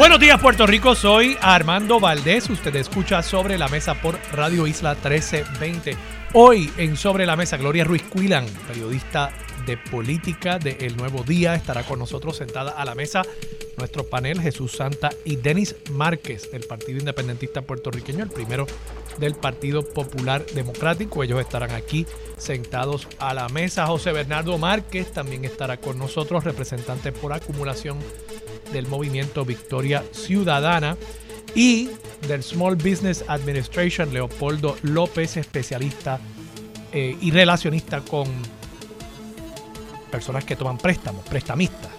Buenos días Puerto Rico, soy Armando Valdés, usted escucha Sobre la Mesa por Radio Isla 1320. Hoy en Sobre la Mesa, Gloria Ruiz Cuilan, periodista de política de El Nuevo Día, estará con nosotros sentada a la mesa nuestro panel Jesús Santa y Denis Márquez del Partido Independentista Puertorriqueño, el primero del Partido Popular Democrático. Ellos estarán aquí sentados a la mesa. José Bernardo Márquez también estará con nosotros, representante por acumulación del movimiento Victoria Ciudadana y del Small Business Administration, Leopoldo López, especialista eh, y relacionista con personas que toman préstamos, prestamistas.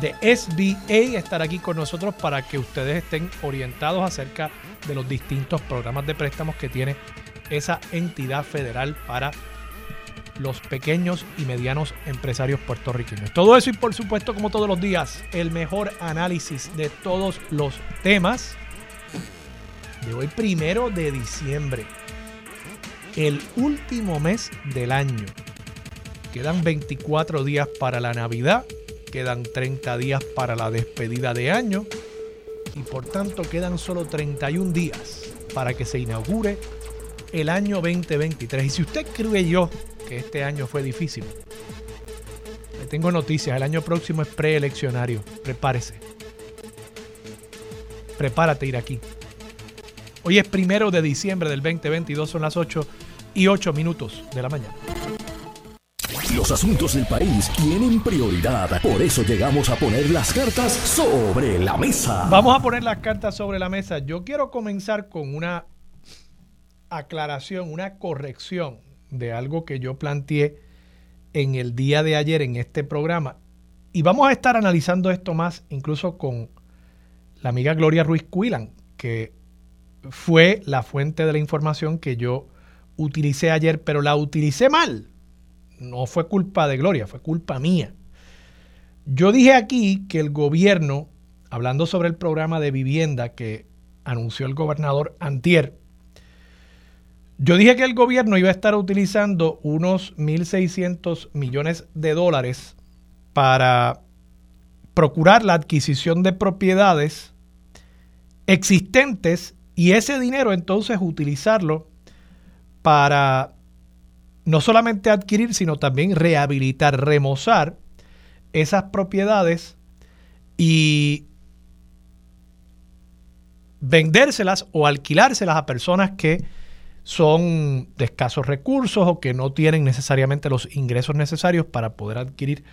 De SBA estar aquí con nosotros para que ustedes estén orientados acerca de los distintos programas de préstamos que tiene esa entidad federal para los pequeños y medianos empresarios puertorriqueños. Todo eso y por supuesto, como todos los días, el mejor análisis de todos los temas de hoy primero de diciembre, el último mes del año. Quedan 24 días para la Navidad, quedan 30 días para la despedida de año y por tanto quedan solo 31 días para que se inaugure el año 2023. Y si usted creyó que este año fue difícil, le tengo noticias. El año próximo es preeleccionario. Prepárese. Prepárate ir aquí. Hoy es primero de diciembre del 2022, son las 8 y 8 minutos de la mañana. Los asuntos del país tienen prioridad. Por eso llegamos a poner las cartas sobre la mesa. Vamos a poner las cartas sobre la mesa. Yo quiero comenzar con una aclaración, una corrección de algo que yo planteé en el día de ayer en este programa. Y vamos a estar analizando esto más incluso con la amiga Gloria Ruiz Cuilan, que fue la fuente de la información que yo utilicé ayer, pero la utilicé mal. No fue culpa de Gloria, fue culpa mía. Yo dije aquí que el gobierno, hablando sobre el programa de vivienda que anunció el gobernador Antier, yo dije que el gobierno iba a estar utilizando unos 1.600 millones de dólares para procurar la adquisición de propiedades existentes y ese dinero entonces utilizarlo para no solamente adquirir, sino también rehabilitar, remozar esas propiedades y vendérselas o alquilárselas a personas que son de escasos recursos o que no tienen necesariamente los ingresos necesarios para poder adquirir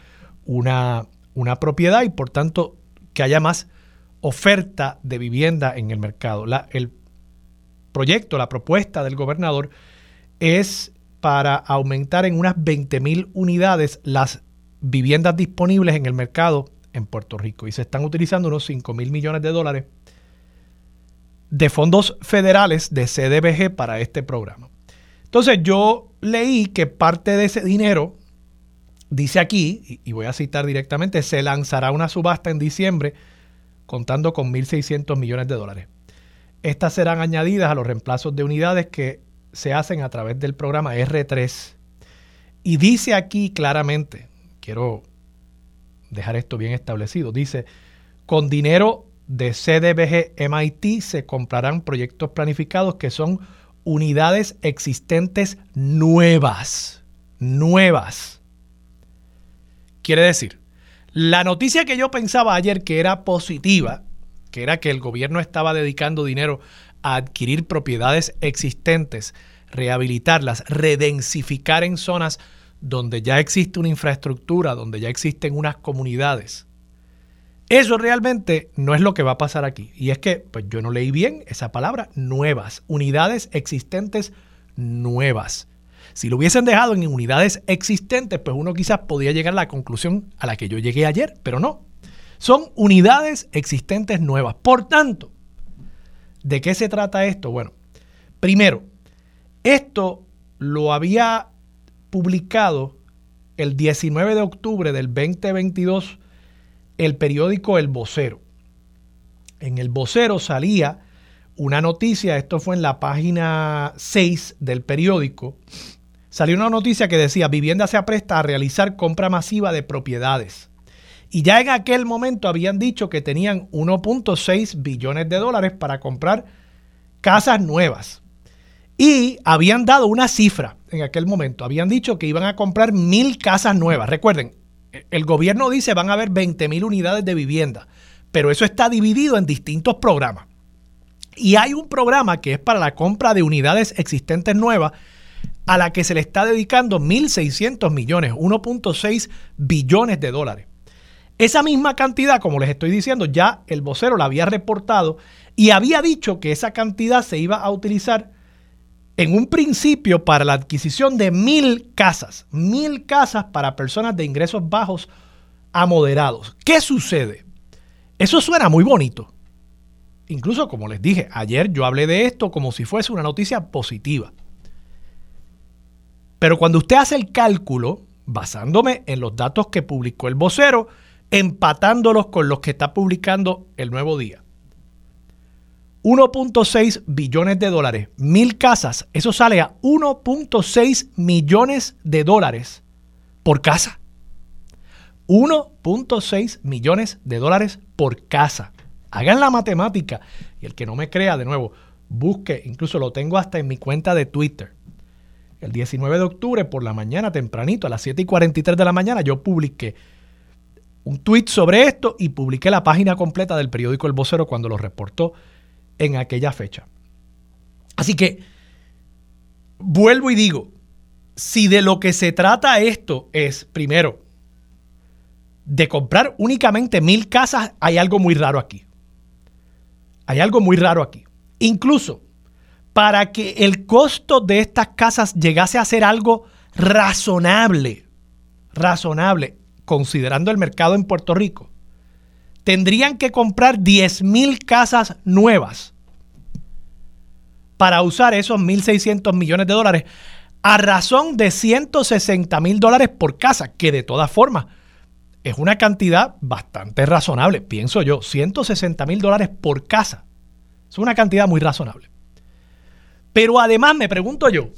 una, una propiedad y por tanto que haya más oferta de vivienda en el mercado. La, el proyecto, la propuesta del gobernador es para aumentar en unas 20 mil unidades las viviendas disponibles en el mercado en Puerto Rico y se están utilizando unos 5 mil millones de dólares de fondos federales de CDBG para este programa. Entonces yo leí que parte de ese dinero, dice aquí, y voy a citar directamente, se lanzará una subasta en diciembre contando con 1.600 millones de dólares. Estas serán añadidas a los reemplazos de unidades que se hacen a través del programa R3. Y dice aquí claramente, quiero dejar esto bien establecido, dice, con dinero de CDBG MIT se comprarán proyectos planificados que son unidades existentes nuevas, nuevas. Quiere decir, la noticia que yo pensaba ayer que era positiva, que era que el gobierno estaba dedicando dinero a adquirir propiedades existentes, rehabilitarlas, redensificar en zonas donde ya existe una infraestructura, donde ya existen unas comunidades. Eso realmente no es lo que va a pasar aquí. Y es que pues yo no leí bien esa palabra, nuevas, unidades existentes nuevas. Si lo hubiesen dejado en unidades existentes, pues uno quizás podía llegar a la conclusión a la que yo llegué ayer, pero no. Son unidades existentes nuevas. Por tanto, ¿De qué se trata esto? Bueno, primero, esto lo había publicado el 19 de octubre del 2022 el periódico El Vocero. En El Vocero salía una noticia, esto fue en la página 6 del periódico, salió una noticia que decía, vivienda se apresta a realizar compra masiva de propiedades. Y ya en aquel momento habían dicho que tenían 1.6 billones de dólares para comprar casas nuevas. Y habían dado una cifra en aquel momento. Habían dicho que iban a comprar mil casas nuevas. Recuerden, el gobierno dice van a haber 20 mil unidades de vivienda, pero eso está dividido en distintos programas. Y hay un programa que es para la compra de unidades existentes nuevas a la que se le está dedicando 1.600 millones, 1.6 billones de dólares. Esa misma cantidad, como les estoy diciendo, ya el vocero la había reportado y había dicho que esa cantidad se iba a utilizar en un principio para la adquisición de mil casas, mil casas para personas de ingresos bajos a moderados. ¿Qué sucede? Eso suena muy bonito. Incluso, como les dije, ayer yo hablé de esto como si fuese una noticia positiva. Pero cuando usted hace el cálculo, basándome en los datos que publicó el vocero, empatándolos con los que está publicando el nuevo día, 1.6 billones de dólares, mil casas, eso sale a 1.6 millones de dólares por casa. 1.6 millones de dólares por casa. Hagan la matemática. Y el que no me crea, de nuevo, busque, incluso lo tengo hasta en mi cuenta de Twitter. El 19 de octubre por la mañana, tempranito, a las 7 y 43 de la mañana, yo publiqué un tweet sobre esto y publiqué la página completa del periódico El Vocero cuando lo reportó en aquella fecha. Así que, vuelvo y digo, si de lo que se trata esto es, primero, de comprar únicamente mil casas, hay algo muy raro aquí. Hay algo muy raro aquí. Incluso para que el costo de estas casas llegase a ser algo razonable, razonable, considerando el mercado en Puerto Rico, tendrían que comprar 10 mil casas nuevas para usar esos 1.600 millones de dólares a razón de 160 mil dólares por casa, que de todas formas es una cantidad bastante razonable, pienso yo, 160 mil dólares por casa. Es una cantidad muy razonable. Pero además me pregunto yo,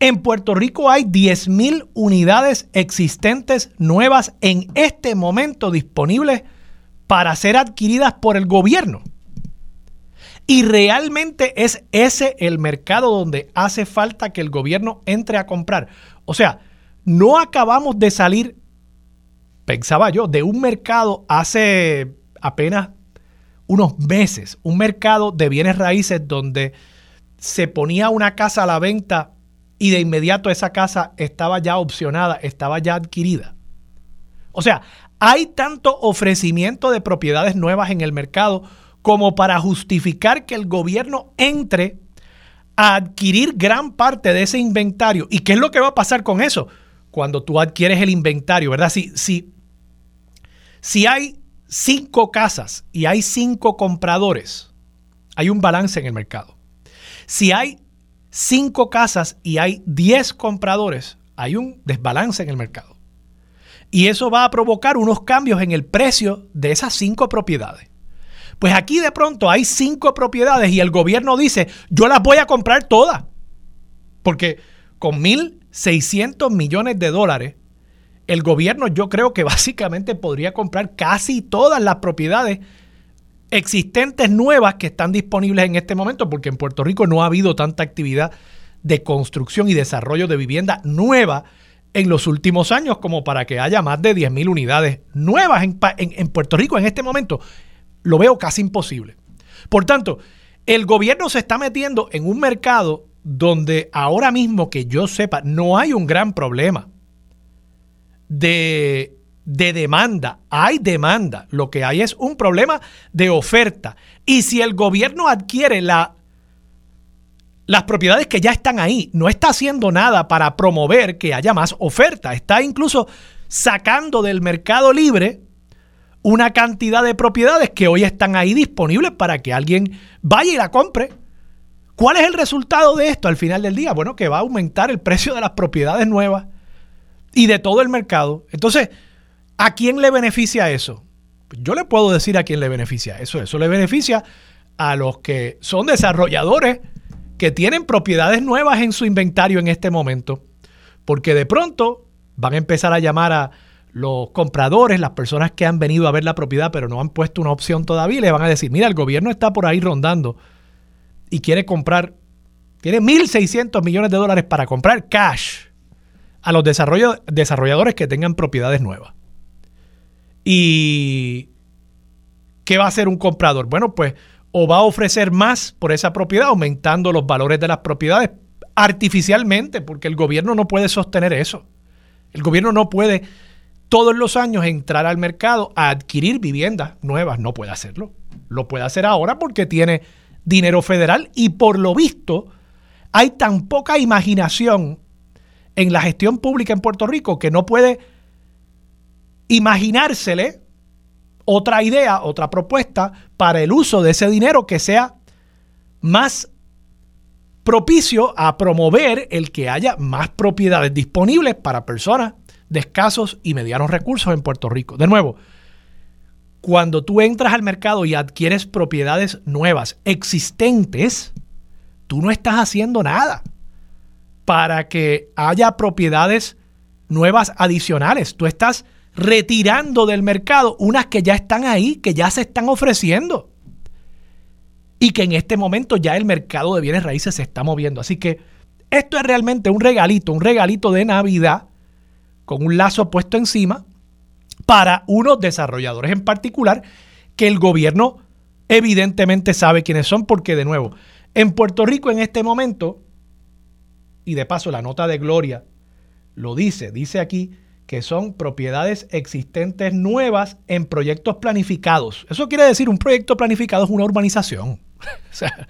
en Puerto Rico hay 10.000 unidades existentes nuevas en este momento disponibles para ser adquiridas por el gobierno. Y realmente es ese el mercado donde hace falta que el gobierno entre a comprar. O sea, no acabamos de salir, pensaba yo, de un mercado hace apenas unos meses, un mercado de bienes raíces donde se ponía una casa a la venta y de inmediato esa casa estaba ya opcionada, estaba ya adquirida. O sea, hay tanto ofrecimiento de propiedades nuevas en el mercado como para justificar que el gobierno entre a adquirir gran parte de ese inventario. ¿Y qué es lo que va a pasar con eso? Cuando tú adquieres el inventario, ¿verdad? Si, si, si hay cinco casas y hay cinco compradores, hay un balance en el mercado. Si hay cinco casas y hay 10 compradores, hay un desbalance en el mercado. Y eso va a provocar unos cambios en el precio de esas cinco propiedades. Pues aquí de pronto hay cinco propiedades y el gobierno dice, yo las voy a comprar todas. Porque con 1.600 millones de dólares, el gobierno yo creo que básicamente podría comprar casi todas las propiedades existentes nuevas que están disponibles en este momento, porque en Puerto Rico no ha habido tanta actividad de construcción y desarrollo de vivienda nueva en los últimos años como para que haya más de 10.000 unidades nuevas en, en, Puerto Rico en este momento. Lo veo casi imposible. Por tanto, el gobierno se está metiendo en un mercado donde ahora mismo que yo sepa no hay un gran problema de de demanda. Hay demanda. Lo que hay es un problema de oferta. Y si el gobierno adquiere la, las propiedades que ya están ahí, no está haciendo nada para promover que haya más oferta. Está incluso sacando del mercado libre una cantidad de propiedades que hoy están ahí disponibles para que alguien vaya y la compre. ¿Cuál es el resultado de esto al final del día? Bueno, que va a aumentar el precio de las propiedades nuevas y de todo el mercado. Entonces, ¿a quién le beneficia eso? Yo le puedo decir a quién le beneficia eso. Eso le beneficia a los que son desarrolladores que tienen propiedades nuevas en su inventario en este momento. Porque de pronto van a empezar a llamar a los compradores, las personas que han venido a ver la propiedad pero no han puesto una opción todavía, y le van a decir, mira, el gobierno está por ahí rondando y quiere comprar, tiene 1.600 millones de dólares para comprar cash a los desarrolladores que tengan propiedades nuevas. ¿Y qué va a hacer un comprador? Bueno, pues o va a ofrecer más por esa propiedad, aumentando los valores de las propiedades artificialmente, porque el gobierno no puede sostener eso. El gobierno no puede todos los años entrar al mercado a adquirir viviendas nuevas. No puede hacerlo. Lo puede hacer ahora porque tiene dinero federal y por lo visto hay tan poca imaginación en la gestión pública en Puerto Rico que no puede imaginársele otra idea, otra propuesta para el uso de ese dinero que sea más propicio a promover el que haya más propiedades disponibles para personas de escasos y medianos recursos en Puerto Rico. De nuevo, cuando tú entras al mercado y adquieres propiedades nuevas, existentes, tú no estás haciendo nada para que haya propiedades nuevas adicionales. Tú estás retirando del mercado unas que ya están ahí, que ya se están ofreciendo. Y que en este momento ya el mercado de bienes raíces se está moviendo. Así que esto es realmente un regalito, un regalito de Navidad con un lazo puesto encima para unos desarrolladores en particular que el gobierno evidentemente sabe quiénes son porque de nuevo, en Puerto Rico en este momento, y de paso la nota de Gloria lo dice, dice aquí que son propiedades existentes nuevas en proyectos planificados. Eso quiere decir un proyecto planificado es una urbanización. o sea,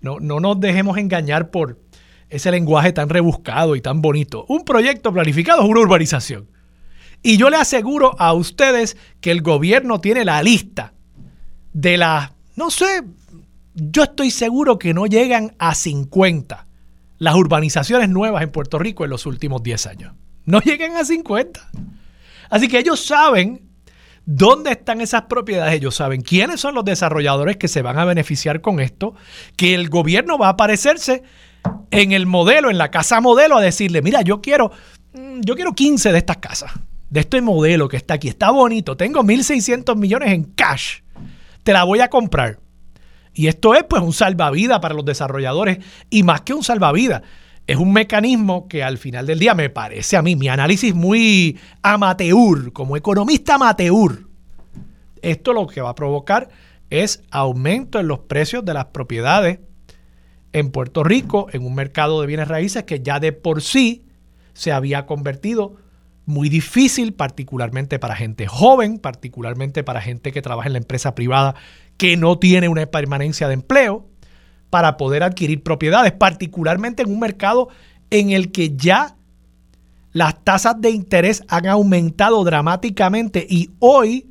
no, no nos dejemos engañar por ese lenguaje tan rebuscado y tan bonito. Un proyecto planificado es una urbanización. Y yo le aseguro a ustedes que el gobierno tiene la lista de las, no sé, yo estoy seguro que no llegan a 50 las urbanizaciones nuevas en Puerto Rico en los últimos 10 años. No llegan a 50. Así que ellos saben dónde están esas propiedades, ellos saben quiénes son los desarrolladores que se van a beneficiar con esto, que el gobierno va a aparecerse en el modelo, en la casa modelo, a decirle, mira, yo quiero, mm, yo quiero 15 de estas casas, de este modelo que está aquí, está bonito, tengo 1.600 millones en cash, te la voy a comprar. Y esto es pues un salvavidas para los desarrolladores y más que un salvavidas, es un mecanismo que al final del día me parece a mí, mi análisis muy amateur, como economista amateur, esto lo que va a provocar es aumento en los precios de las propiedades en Puerto Rico, en un mercado de bienes raíces que ya de por sí se había convertido muy difícil, particularmente para gente joven, particularmente para gente que trabaja en la empresa privada que no tiene una permanencia de empleo, para poder adquirir propiedades, particularmente en un mercado en el que ya las tasas de interés han aumentado dramáticamente y hoy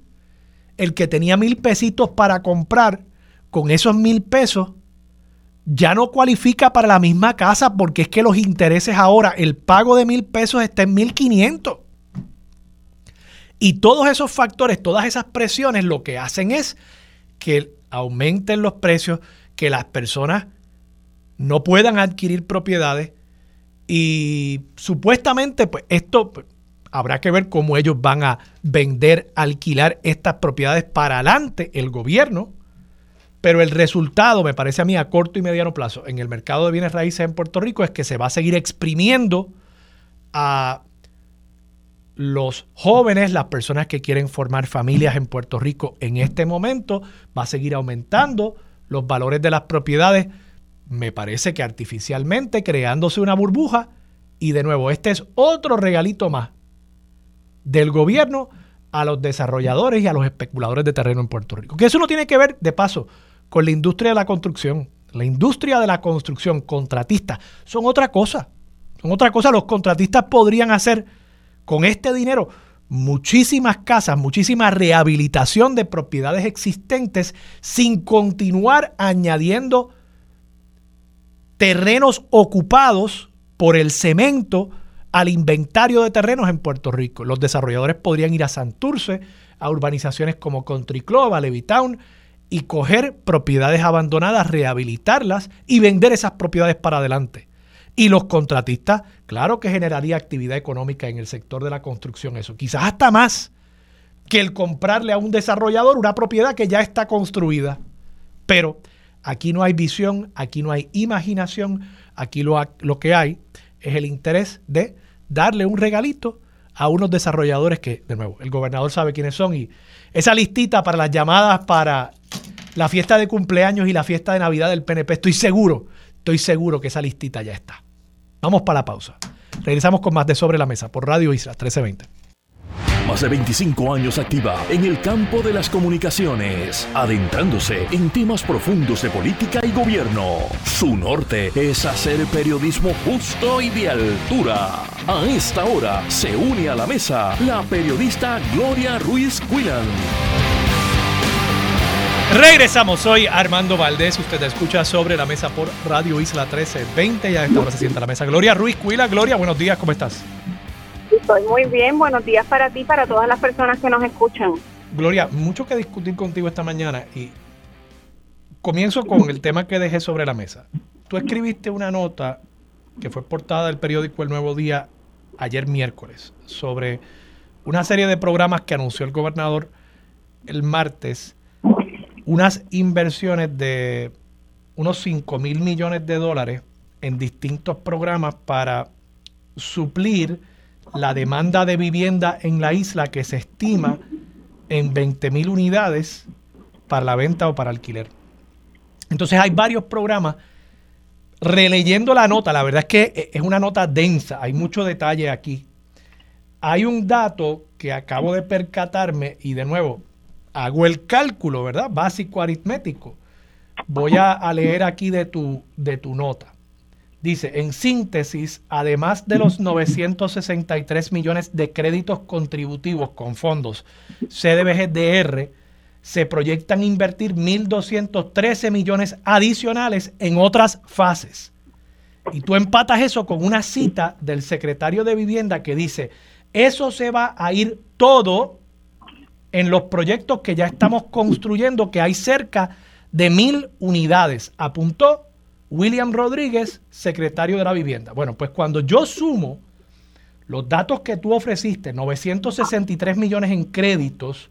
el que tenía mil pesitos para comprar con esos mil pesos ya no cualifica para la misma casa porque es que los intereses ahora, el pago de mil pesos está en mil quinientos. Y todos esos factores, todas esas presiones lo que hacen es que aumenten los precios, que las personas no puedan adquirir propiedades y supuestamente pues esto pues, habrá que ver cómo ellos van a vender, alquilar estas propiedades para adelante el gobierno. Pero el resultado, me parece a mí, a corto y mediano plazo en el mercado de bienes raíces en Puerto Rico es que se va a seguir exprimiendo a los jóvenes, las personas que quieren formar familias en Puerto Rico en este momento, va a seguir aumentando los valores de las propiedades, me parece que artificialmente, creándose una burbuja. Y de nuevo, este es otro regalito más del gobierno a los desarrolladores y a los especuladores de terreno en Puerto Rico. Que eso no tiene que ver, de paso, con la industria de la construcción. La industria de la construcción, contratistas, son otra cosa. Son otra cosa. Los contratistas podrían hacer con este dinero muchísimas casas, muchísima rehabilitación de propiedades existentes sin continuar añadiendo terrenos ocupados por el cemento al inventario de terrenos en Puerto Rico. Los desarrolladores podrían ir a Santurce, a urbanizaciones como Country Club, a Levittown, y coger propiedades abandonadas, rehabilitarlas y vender esas propiedades para adelante. Y los contratistas, claro que generaría actividad económica en el sector de la construcción, eso. Quizás hasta más que el comprarle a un desarrollador una propiedad que ya está construida. Pero aquí no hay visión, aquí no hay imaginación, aquí lo, lo que hay es el interés de darle un regalito a unos desarrolladores que, de nuevo, el gobernador sabe quiénes son y esa listita para las llamadas para la fiesta de cumpleaños y la fiesta de Navidad del PNP, estoy seguro Estoy seguro que esa listita ya está. Vamos para la pausa. Regresamos con más de Sobre la Mesa por Radio Isla 1320. Más de 25 años activa en el campo de las comunicaciones, adentrándose en temas profundos de política y gobierno. Su norte es hacer periodismo justo y de altura. A esta hora se une a la mesa la periodista Gloria Ruiz Quillan. Regresamos, soy Armando Valdés, usted escucha sobre la mesa por Radio Isla 1320 y a esta hora se sienta la mesa. Gloria Ruiz Cuila, Gloria, buenos días, ¿cómo estás? Estoy muy bien, buenos días para ti, para todas las personas que nos escuchan. Gloria, mucho que discutir contigo esta mañana y comienzo con el tema que dejé sobre la mesa. Tú escribiste una nota que fue portada del periódico El Nuevo Día ayer miércoles sobre una serie de programas que anunció el gobernador el martes unas inversiones de unos 5 mil millones de dólares en distintos programas para suplir la demanda de vivienda en la isla que se estima en 20 mil unidades para la venta o para alquiler. Entonces hay varios programas. Releyendo la nota, la verdad es que es una nota densa, hay mucho detalle aquí. Hay un dato que acabo de percatarme y de nuevo, hago el cálculo, ¿verdad? Básico aritmético. Voy a, leer aquí de tu, de tu nota. Dice, en síntesis, además de los 963 millones de créditos contributivos con fondos CDBGDR, se proyectan invertir 1.213 millones adicionales en otras fases. Y tú empatas eso con una cita del secretario de Vivienda que dice, eso se va a ir todo en los proyectos que ya estamos construyendo, que hay cerca de mil unidades, apuntó William Rodríguez, secretario de la vivienda. Bueno, pues cuando yo sumo los datos que tú ofreciste, 963 millones en créditos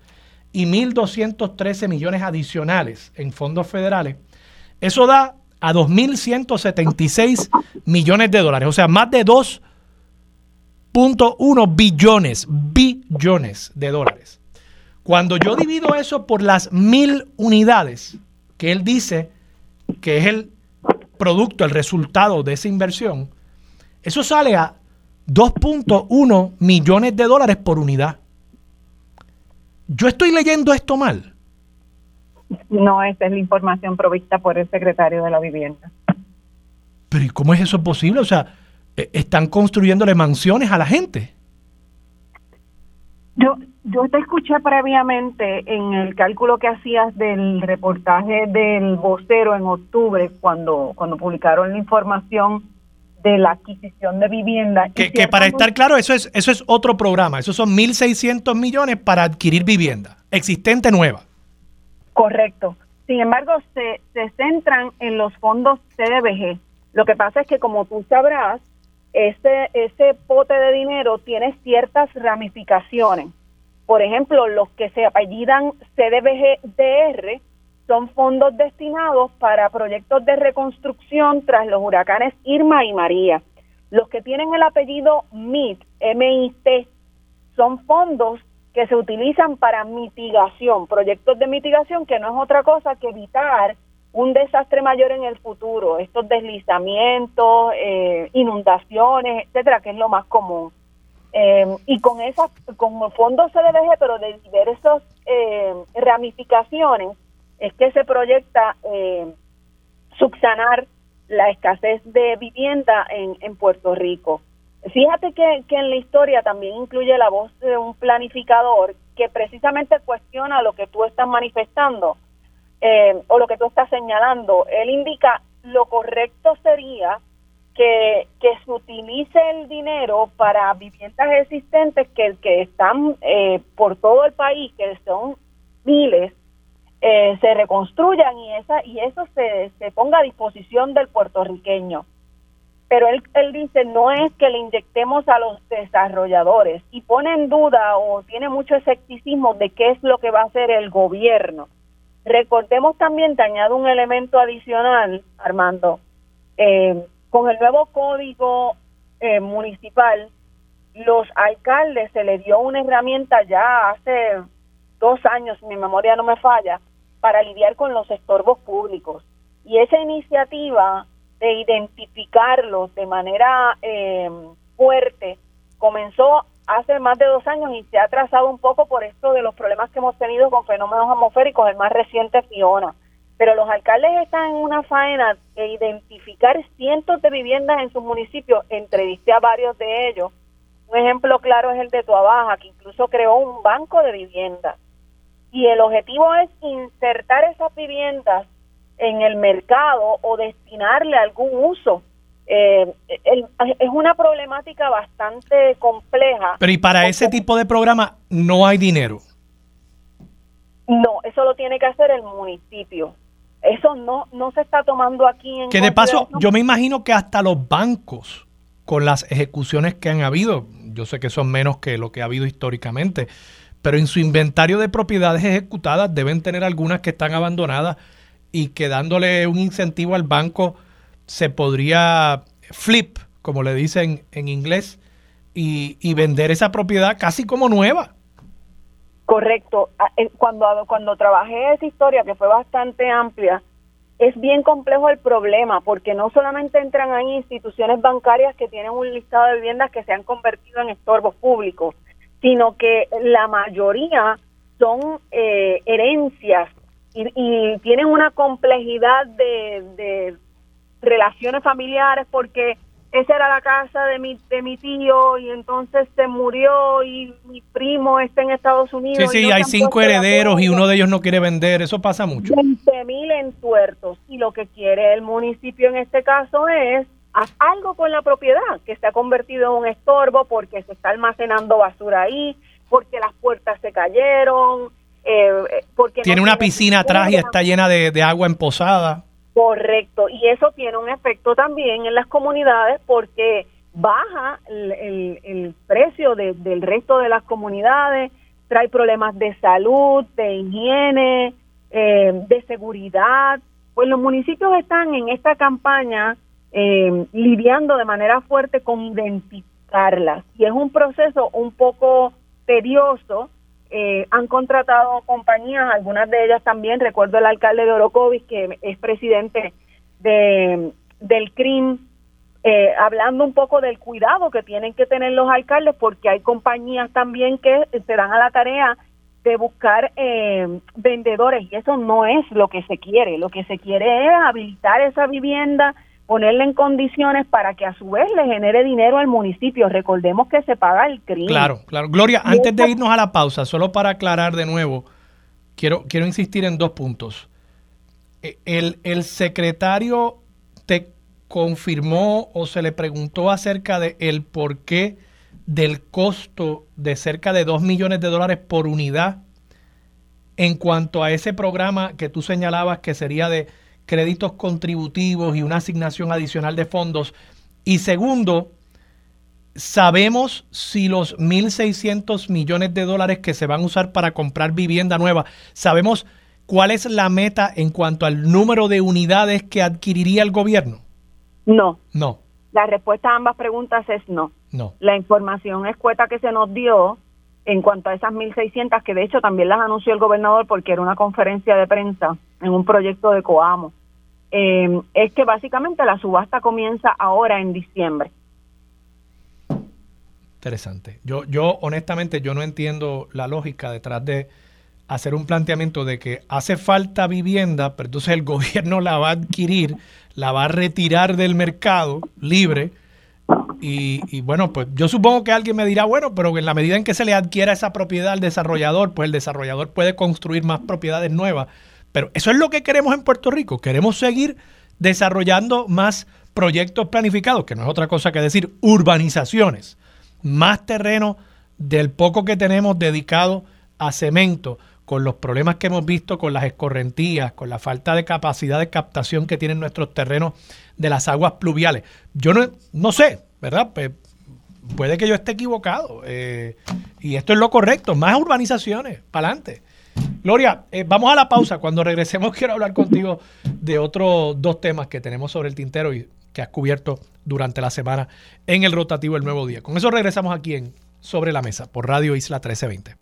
y 1.213 millones adicionales en fondos federales, eso da a 2.176 millones de dólares, o sea, más de 2.1 billones, billones de dólares. Cuando yo divido eso por las mil unidades, que él dice que es el producto, el resultado de esa inversión, eso sale a 2.1 millones de dólares por unidad. Yo estoy leyendo esto mal. No, esa es la información provista por el secretario de la vivienda. Pero ¿y cómo es eso posible? O sea, e-, están construyéndole mansiones a la gente. Yo, yo te escuché previamente en el cálculo que hacías del reportaje del vocero en octubre, cuando, cuando publicaron la información de la adquisición de vivienda. Que, que para estar claro, eso es, eso es otro programa. Esos son 1.600 millones para adquirir vivienda existente nueva. Correcto. Sin embargo, se, se centran en los fondos CDBG. Lo que pasa es que, como tú sabrás, ese, ese pote de dinero tiene ciertas ramificaciones. Por ejemplo, los que se apellidan CDBGDR son fondos destinados para proyectos de reconstrucción tras los huracanes Irma y María. Los que tienen el apellido MIT, MIT, son fondos que se utilizan para mitigación, proyectos de mitigación que no es otra cosa que evitar un desastre mayor en el futuro, estos deslizamientos, eh, inundaciones, etcétera, que es lo más común. Eh, y con esas, con fondos CDBG, pero de diversas eh, ramificaciones, es que se proyecta eh, subsanar la escasez de vivienda en, en Puerto Rico. Fíjate que, que en la historia también incluye la voz de un planificador que precisamente cuestiona lo que tú estás manifestando o lo que tú estás señalando. Él indica lo correcto sería que, que se utilice el dinero para viviendas existentes que, que están eh, por todo el país, que son miles, eh, se reconstruyan y esa y eso se, se ponga a disposición del puertorriqueño. Pero él, él dice no es que le inyectemos a los desarrolladores y pone en duda o tiene mucho escepticismo de qué es lo que va a hacer el gobierno. Recordemos también, te añado un elemento adicional, Armando, eh, con el nuevo código eh, municipal, los alcaldes se les dio una herramienta ya hace dos años, mi memoria no me falla, para lidiar con los estorbos públicos. Y esa iniciativa de identificarlos de manera eh, fuerte comenzó hace más de dos años y se ha trazado un poco por esto de los problemas que hemos tenido con fenómenos atmosféricos, el más reciente Fiona. Pero los alcaldes están en una faena de identificar cientos de viviendas en sus municipios, entrevisté a varios de ellos. Un ejemplo claro es el de Tuabaja, que incluso creó un banco de viviendas. Y el objetivo es insertar esas viviendas en el mercado o destinarle algún uso eh, es una problemática bastante compleja. Pero y para ese tipo de programa no hay dinero. No, eso lo tiene que hacer el municipio. Eso no no se está tomando aquí en Que de paso, yo me imagino que hasta los bancos con las ejecuciones que han habido, yo sé que son menos que lo que ha habido históricamente, pero en su inventario de propiedades ejecutadas deben tener algunas que están abandonadas y que dándole un incentivo al banco se podría flip, como le dicen en inglés, y, vender esa propiedad casi como nueva. Correcto. Ah, cuando, cuando trabajé esa historia, que fue bastante amplia, es bien complejo el problema, porque no solamente entran ahí instituciones bancarias que tienen un listado de viviendas que se han convertido en estorbos públicos, sino que la mayoría son eh, herencias y, tienen una complejidad de relaciones familiares porque esa era la casa de mi, de mi tío y entonces se murió y mi primo está en Estados Unidos. Sí, sí, hay cinco herederos y uno de ellos no quiere vender, eso pasa mucho. 20 mil entuertos y lo que quiere el municipio en este caso es haz algo con la propiedad que se ha convertido en un estorbo porque se está almacenando basura ahí, porque las puertas se cayeron, eh, eh, porque... Tiene una piscina atrás y está llena de, de agua emposada. Correcto, y eso tiene un efecto también en las comunidades porque baja el, el, precio del resto de las comunidades, trae problemas de salud, de higiene, eh, de seguridad. Pues los municipios están en esta campaña eh, lidiando de manera fuerte con identificarlas y es un proceso un poco tedioso eh, han contratado compañías, algunas de ellas también, recuerdo el alcalde de Orocovis, que es presidente de, del CRIM, eh, hablando un poco del cuidado que tienen que tener los alcaldes, porque hay compañías también que se dan a la tarea de buscar eh, vendedores y eso no es lo que se quiere, lo que se quiere es habilitar esa vivienda, ponerle en condiciones para que a su vez le genere dinero al municipio. Recordemos que se paga el crimen. Claro, claro. Gloria, antes de irnos a la pausa, solo para aclarar de nuevo, quiero, quiero insistir en dos puntos. E, el, el secretario te confirmó o se le preguntó acerca de el porqué del costo de cerca de 2 millones de dólares por unidad en cuanto a ese programa que tú señalabas que sería de créditos contributivos y una asignación adicional de fondos. Y segundo, sabemos si los 1.600 millones de dólares que se van a usar para comprar vivienda nueva, sabemos cuál es la meta en cuanto al número de unidades que adquiriría el gobierno. No. No. La respuesta a ambas preguntas es no. No. La información escueta que se nos dio en cuanto a esas 1.600, que de hecho también las anunció el gobernador porque era una conferencia de prensa en un proyecto de Coamo, eh, es que básicamente la subasta comienza ahora en diciembre. Interesante. Yo, yo honestamente, yo no entiendo la lógica detrás de hacer un planteamiento de que hace falta vivienda, pero entonces el gobierno la va a adquirir, la va a retirar del mercado libre Y, bueno, pues yo supongo que alguien me dirá, bueno, pero en la medida en que se le adquiera esa propiedad al desarrollador, pues el desarrollador puede construir más propiedades nuevas. Pero eso es lo que queremos en Puerto Rico. Queremos seguir desarrollando más proyectos planificados, que no es otra cosa que decir urbanizaciones, más terreno del poco que tenemos dedicado a cemento, con los problemas que hemos visto con las escorrentías, con la falta de capacidad de captación que tienen nuestros terrenos de las aguas pluviales. Yo no, no sé, ¿verdad? Pues, puede que yo esté equivocado. Eh, y esto es lo correcto, más urbanizaciones, para adelante. Gloria, eh, vamos a la pausa. Cuando regresemos quiero hablar contigo de otros dos temas que tenemos sobre el tintero y que has cubierto durante la semana en el rotativo El Nuevo Día. Con eso regresamos aquí en Sobre la Mesa por Radio Isla 1320.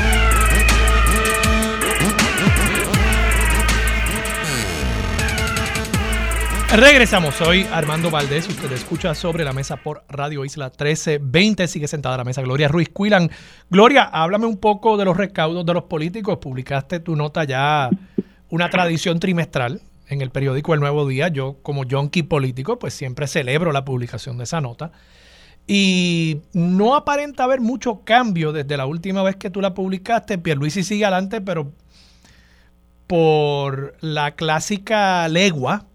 Regresamos, soy Armando Valdés, usted escucha sobre la mesa por Radio Isla 1320, sigue sentada a la mesa Gloria Ruiz Cuilan. Gloria, háblame un poco de los recaudos de los políticos, publicaste tu nota ya, una tradición trimestral en el periódico El Nuevo Día, yo como yonki político pues siempre celebro la publicación de esa nota. Y no aparenta haber mucho cambio desde la última vez que tú la publicaste, Pierluisi sigue adelante pero por la clásica legua,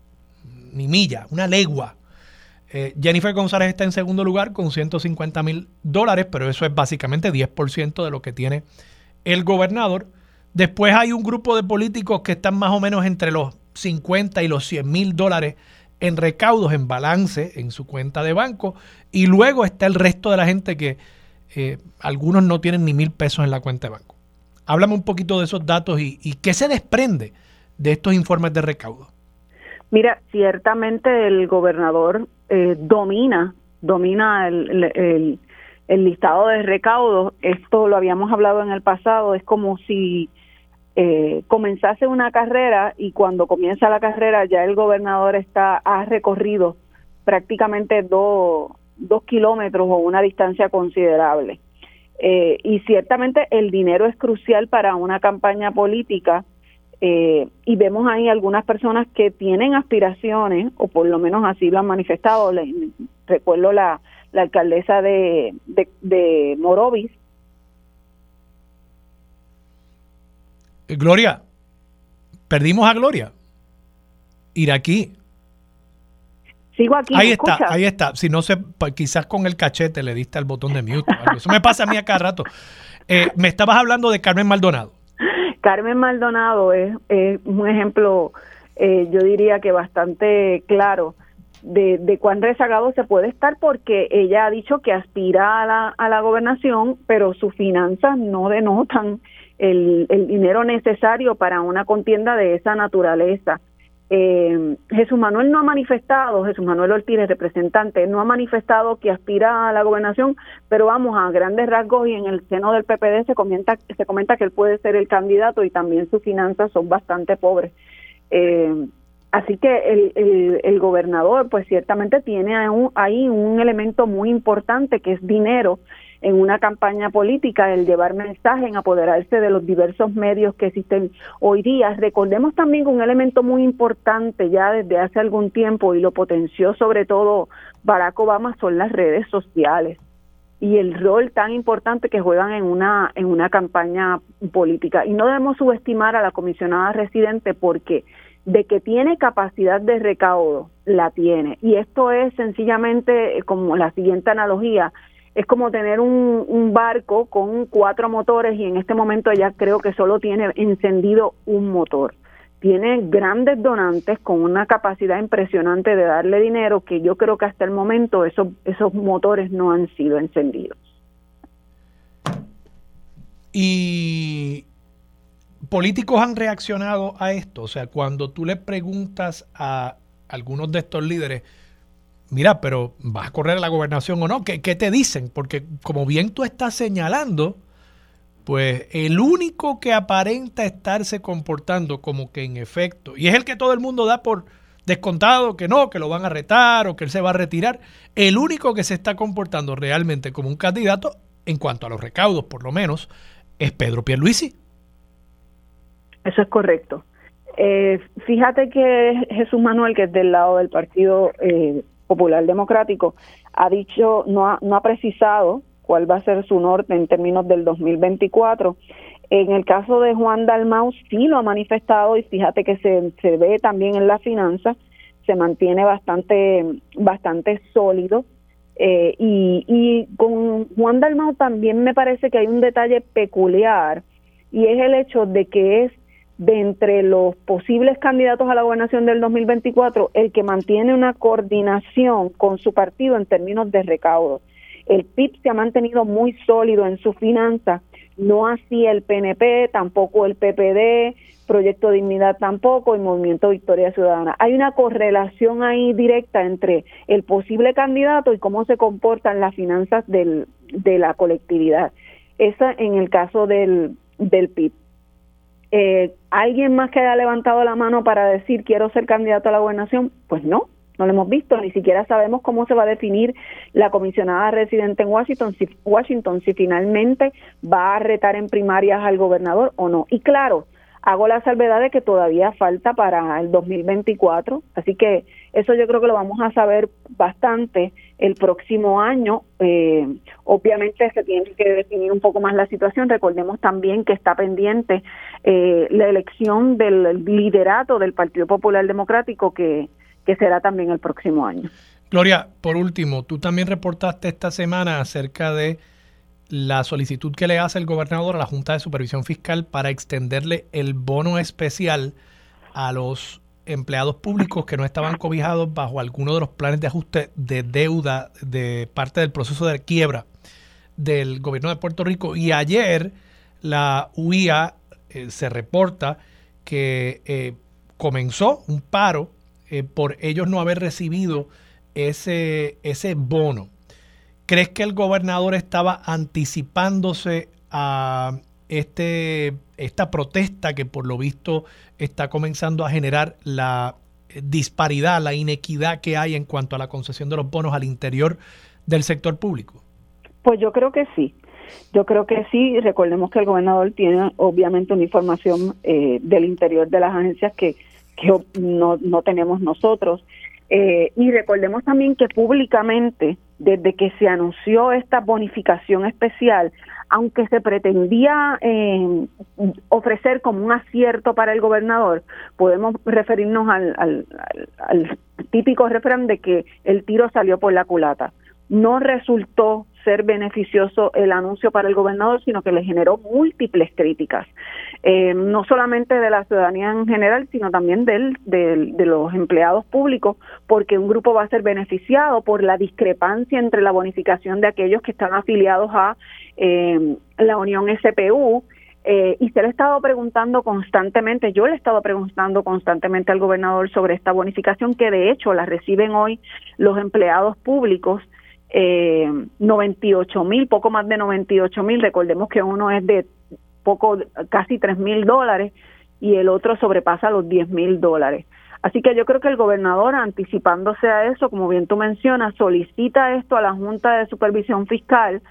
ni milla, una legua. Eh, Jennifer González está en segundo lugar con 150 mil dólares, pero eso es básicamente 10% de lo que tiene el gobernador. Después hay un grupo de políticos que están más o menos entre los 50 y los 100 mil dólares en recaudos, en balance en su cuenta de banco. Y luego está el resto de la gente que eh, algunos no tienen ni mil pesos en la cuenta de banco. Háblame un poquito de esos datos y, y qué se desprende de estos informes de recaudo. Mira, ciertamente el gobernador eh, domina, domina el, el, listado de recaudos. Esto lo habíamos hablado en el pasado. Es como si eh, comenzase una carrera y cuando comienza la carrera ya el gobernador está ha recorrido prácticamente dos, dos kilómetros o una distancia considerable. Eh, y ciertamente el dinero es crucial para una campaña política eh, y vemos ahí algunas personas que tienen aspiraciones, o por lo menos así lo han manifestado. recuerdo la, la alcaldesa de, de, Morovis. Gloria, perdimos a Gloria. aquí Sigo aquí. Ahí está, ahí está. Si no pues, quizás con el cachete le diste al botón de mute. Eso me pasa a mí a cada rato. Eh, me estabas hablando de Carmen Maldonado. Carmen Maldonado es, un ejemplo, eh, yo diría que bastante claro de, de, cuán rezagado se puede estar porque ella ha dicho que aspira a la, a la gobernación, pero sus finanzas no denotan el, el dinero necesario para una contienda de esa naturaleza. Eh, Jesús Manuel no ha manifestado, Jesús Manuel Ortiz, representante, no ha manifestado que aspira a la gobernación, pero vamos a grandes rasgos y en el seno del PPD se comenta, se comenta que él puede ser el candidato y también sus finanzas son bastante pobres. Eh, así que el, el, el, gobernador pues ciertamente tiene ahí un elemento muy importante que es dinero en una campaña política, el llevar mensaje, en apoderarse de los diversos medios que existen hoy día. Recordemos también un elemento muy importante ya desde hace algún tiempo y lo potenció sobre todo Barack Obama son las redes sociales y el rol tan importante que juegan en una en una campaña política. Y no debemos subestimar a la comisionada residente porque de que tiene capacidad de recaudo la tiene. Y esto es sencillamente como la siguiente analogía es como tener un, barco con cuatro motores y en este momento ya creo que solo tiene encendido un motor. Tiene grandes donantes con una capacidad impresionante de darle dinero que yo creo que hasta el momento esos, esos motores no han sido encendidos. Y políticos han reaccionado a esto. O sea, cuando tú le preguntas a algunos de estos líderes, mira, pero ¿vas a correr a la gobernación o no? ¿Qué, te dicen? Porque como bien tú estás señalando, pues el único que aparenta estarse comportando como que en efecto, y es el que todo el mundo da por descontado que no, que lo van a retar o que él se va a retirar, el único que se está comportando realmente como un candidato en cuanto a los recaudos, por lo menos, es Pedro Pierluisi. Eso es correcto. Eh, fíjate que Jesús Manuel, que es del lado del Partido eh, Popular Democrático, ha dicho, no ha, no ha precisado cuál va a ser su norte en términos del 2024. En el caso de Juan Dalmau sí lo ha manifestado y fíjate que se, se ve también en la finanza, se mantiene bastante, bastante sólido. Eh, y, y con Juan Dalmau también me parece que hay un detalle peculiar y es el hecho de que es de entre los posibles candidatos a la gobernación del 2024 el que mantiene una coordinación con su partido en términos de recaudo. El PIB se ha mantenido muy sólido en su finanza, no así el PNP, tampoco el PPD, Proyecto Dignidad tampoco y Movimiento Victoria Ciudadana. Hay una correlación ahí directa entre el posible candidato y cómo se comportan las finanzas del, de la colectividad. Esa en el caso del, del PIB. Eh, ¿Alguien más que haya levantado la mano para decir quiero ser candidato a la gobernación? Pues no, no lo hemos visto, ni siquiera sabemos cómo se va a definir la comisionada residente en Washington, si Washington, si finalmente va a retar en primarias al gobernador o no. Y claro, hago la salvedad de que todavía falta para el 2024, así que eso yo creo que lo vamos a saber bastante el próximo año. Eh, obviamente se tiene que definir un poco más la situación. Recordemos también que está pendiente eh, la elección del liderato del Partido Popular Democrático que, que será también el próximo año. Gloria, por último, tú también reportaste esta semana acerca de la solicitud que le hace el gobernador a la Junta de Supervisión Fiscal para extenderle el bono especial a los empleados públicos que no estaban cobijados bajo alguno de los planes de ajuste de deuda de parte del proceso de quiebra del gobierno de Puerto Rico. Y ayer la UIA eh, se reporta que eh, comenzó un paro eh, por ellos no haber recibido ese, ese bono. ¿Crees que el gobernador estaba anticipándose a este, esta protesta que por lo visto está comenzando a generar la disparidad, la inequidad que hay en cuanto a la concesión de los bonos al interior del sector público? Pues yo creo que sí. Yo creo que sí. Recordemos que el gobernador tiene obviamente una información eh, del interior de las agencias que, que no, no tenemos nosotros. Eh, y recordemos también que públicamente, desde que se anunció esta bonificación especial, aunque se pretendía eh, ofrecer como un acierto para el gobernador, podemos referirnos al, al, al típico refrán de que el tiro salió por la culata. No resultó ser beneficioso el anuncio para el gobernador, sino que le generó múltiples críticas, eh, no solamente de la ciudadanía en general, sino también del, de los empleados públicos, porque un grupo va a ser beneficiado por la discrepancia entre la bonificación de aquellos que están afiliados a eh, la Unión SPU eh, y se le ha estado preguntando constantemente, yo le he estado preguntando constantemente al gobernador sobre esta bonificación que de hecho la reciben hoy los empleados públicos eh, 98 mil, poco más de 98 mil, recordemos que uno es de poco, casi 3 mil dólares y el otro sobrepasa los 10 mil dólares. Así que yo creo que el gobernador, anticipándose a eso, como bien tú mencionas, solicita esto a la Junta de Supervisión Fiscal.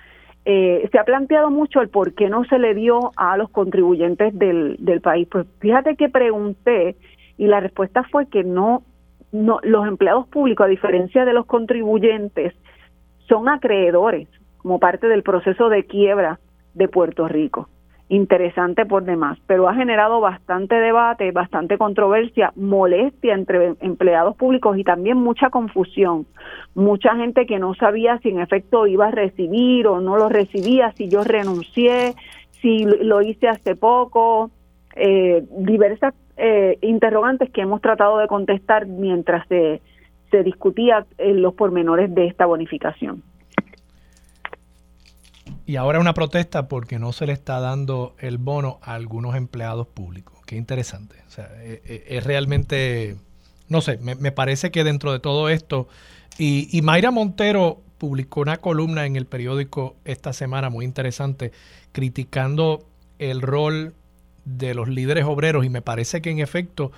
Eh, se ha planteado mucho el por qué no se le dio a los contribuyentes del, del país. Pues fíjate que pregunté y la respuesta fue que no, no, los empleados públicos, a diferencia de los contribuyentes, son acreedores como parte del proceso de quiebra de Puerto Rico. Interesante por demás, pero ha generado bastante debate, bastante controversia, molestia entre empleados públicos y también mucha confusión. Mucha gente que no sabía si en efecto iba a recibir o no lo recibía, si yo renuncié, si lo hice hace poco, eh, diversas eh, interrogantes que hemos tratado de contestar mientras se se discutía los pormenores de esta bonificación. Y ahora una protesta porque no se le está dando el bono a algunos empleados públicos. Qué interesante. O sea, es, e, es realmente, no sé, me, me, parece que dentro de todo esto, y, y Mayra Montero publicó una columna en el periódico esta semana muy interesante criticando el rol de los líderes obreros y me parece que en efecto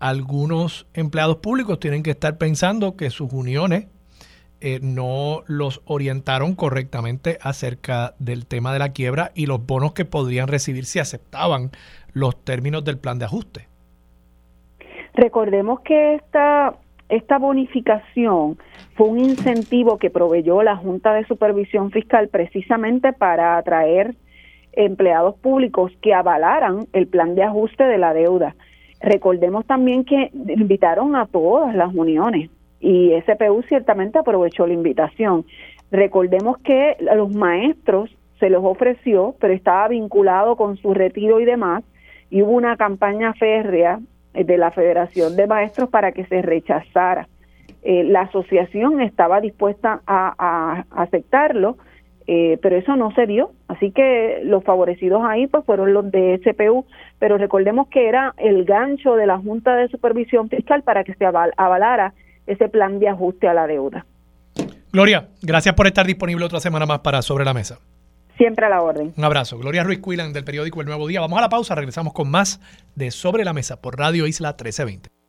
algunos empleados públicos tienen que estar pensando que sus uniones eh, no los orientaron correctamente acerca del tema de la quiebra y los bonos que podrían recibir si aceptaban los términos del plan de ajuste. Recordemos que esta, esta bonificación fue un incentivo que proveyó la Junta de Supervisión Fiscal precisamente para atraer empleados públicos que avalaran el plan de ajuste de la deuda. Recordemos también que invitaron a todas las uniones y SPU ciertamente aprovechó la invitación. Recordemos que a los maestros se los ofreció, pero estaba vinculado con su retiro y demás, y hubo una campaña férrea de la Federación de Maestros para que se rechazara. Eh, la asociación estaba dispuesta a, aceptarlo, eh, pero eso no se dio. Así que los favorecidos ahí pues fueron los de SPU, pero recordemos que era el gancho de la Junta de Supervisión Fiscal para que se avalara ese plan de ajuste a la deuda. Gloria, gracias por estar disponible otra semana más para Sobre la Mesa. Siempre a la orden. Un abrazo. Gloria Ruiz Cuilan del periódico El Nuevo Día. Vamos a la pausa, regresamos con más de Sobre la Mesa por Radio Isla 1320.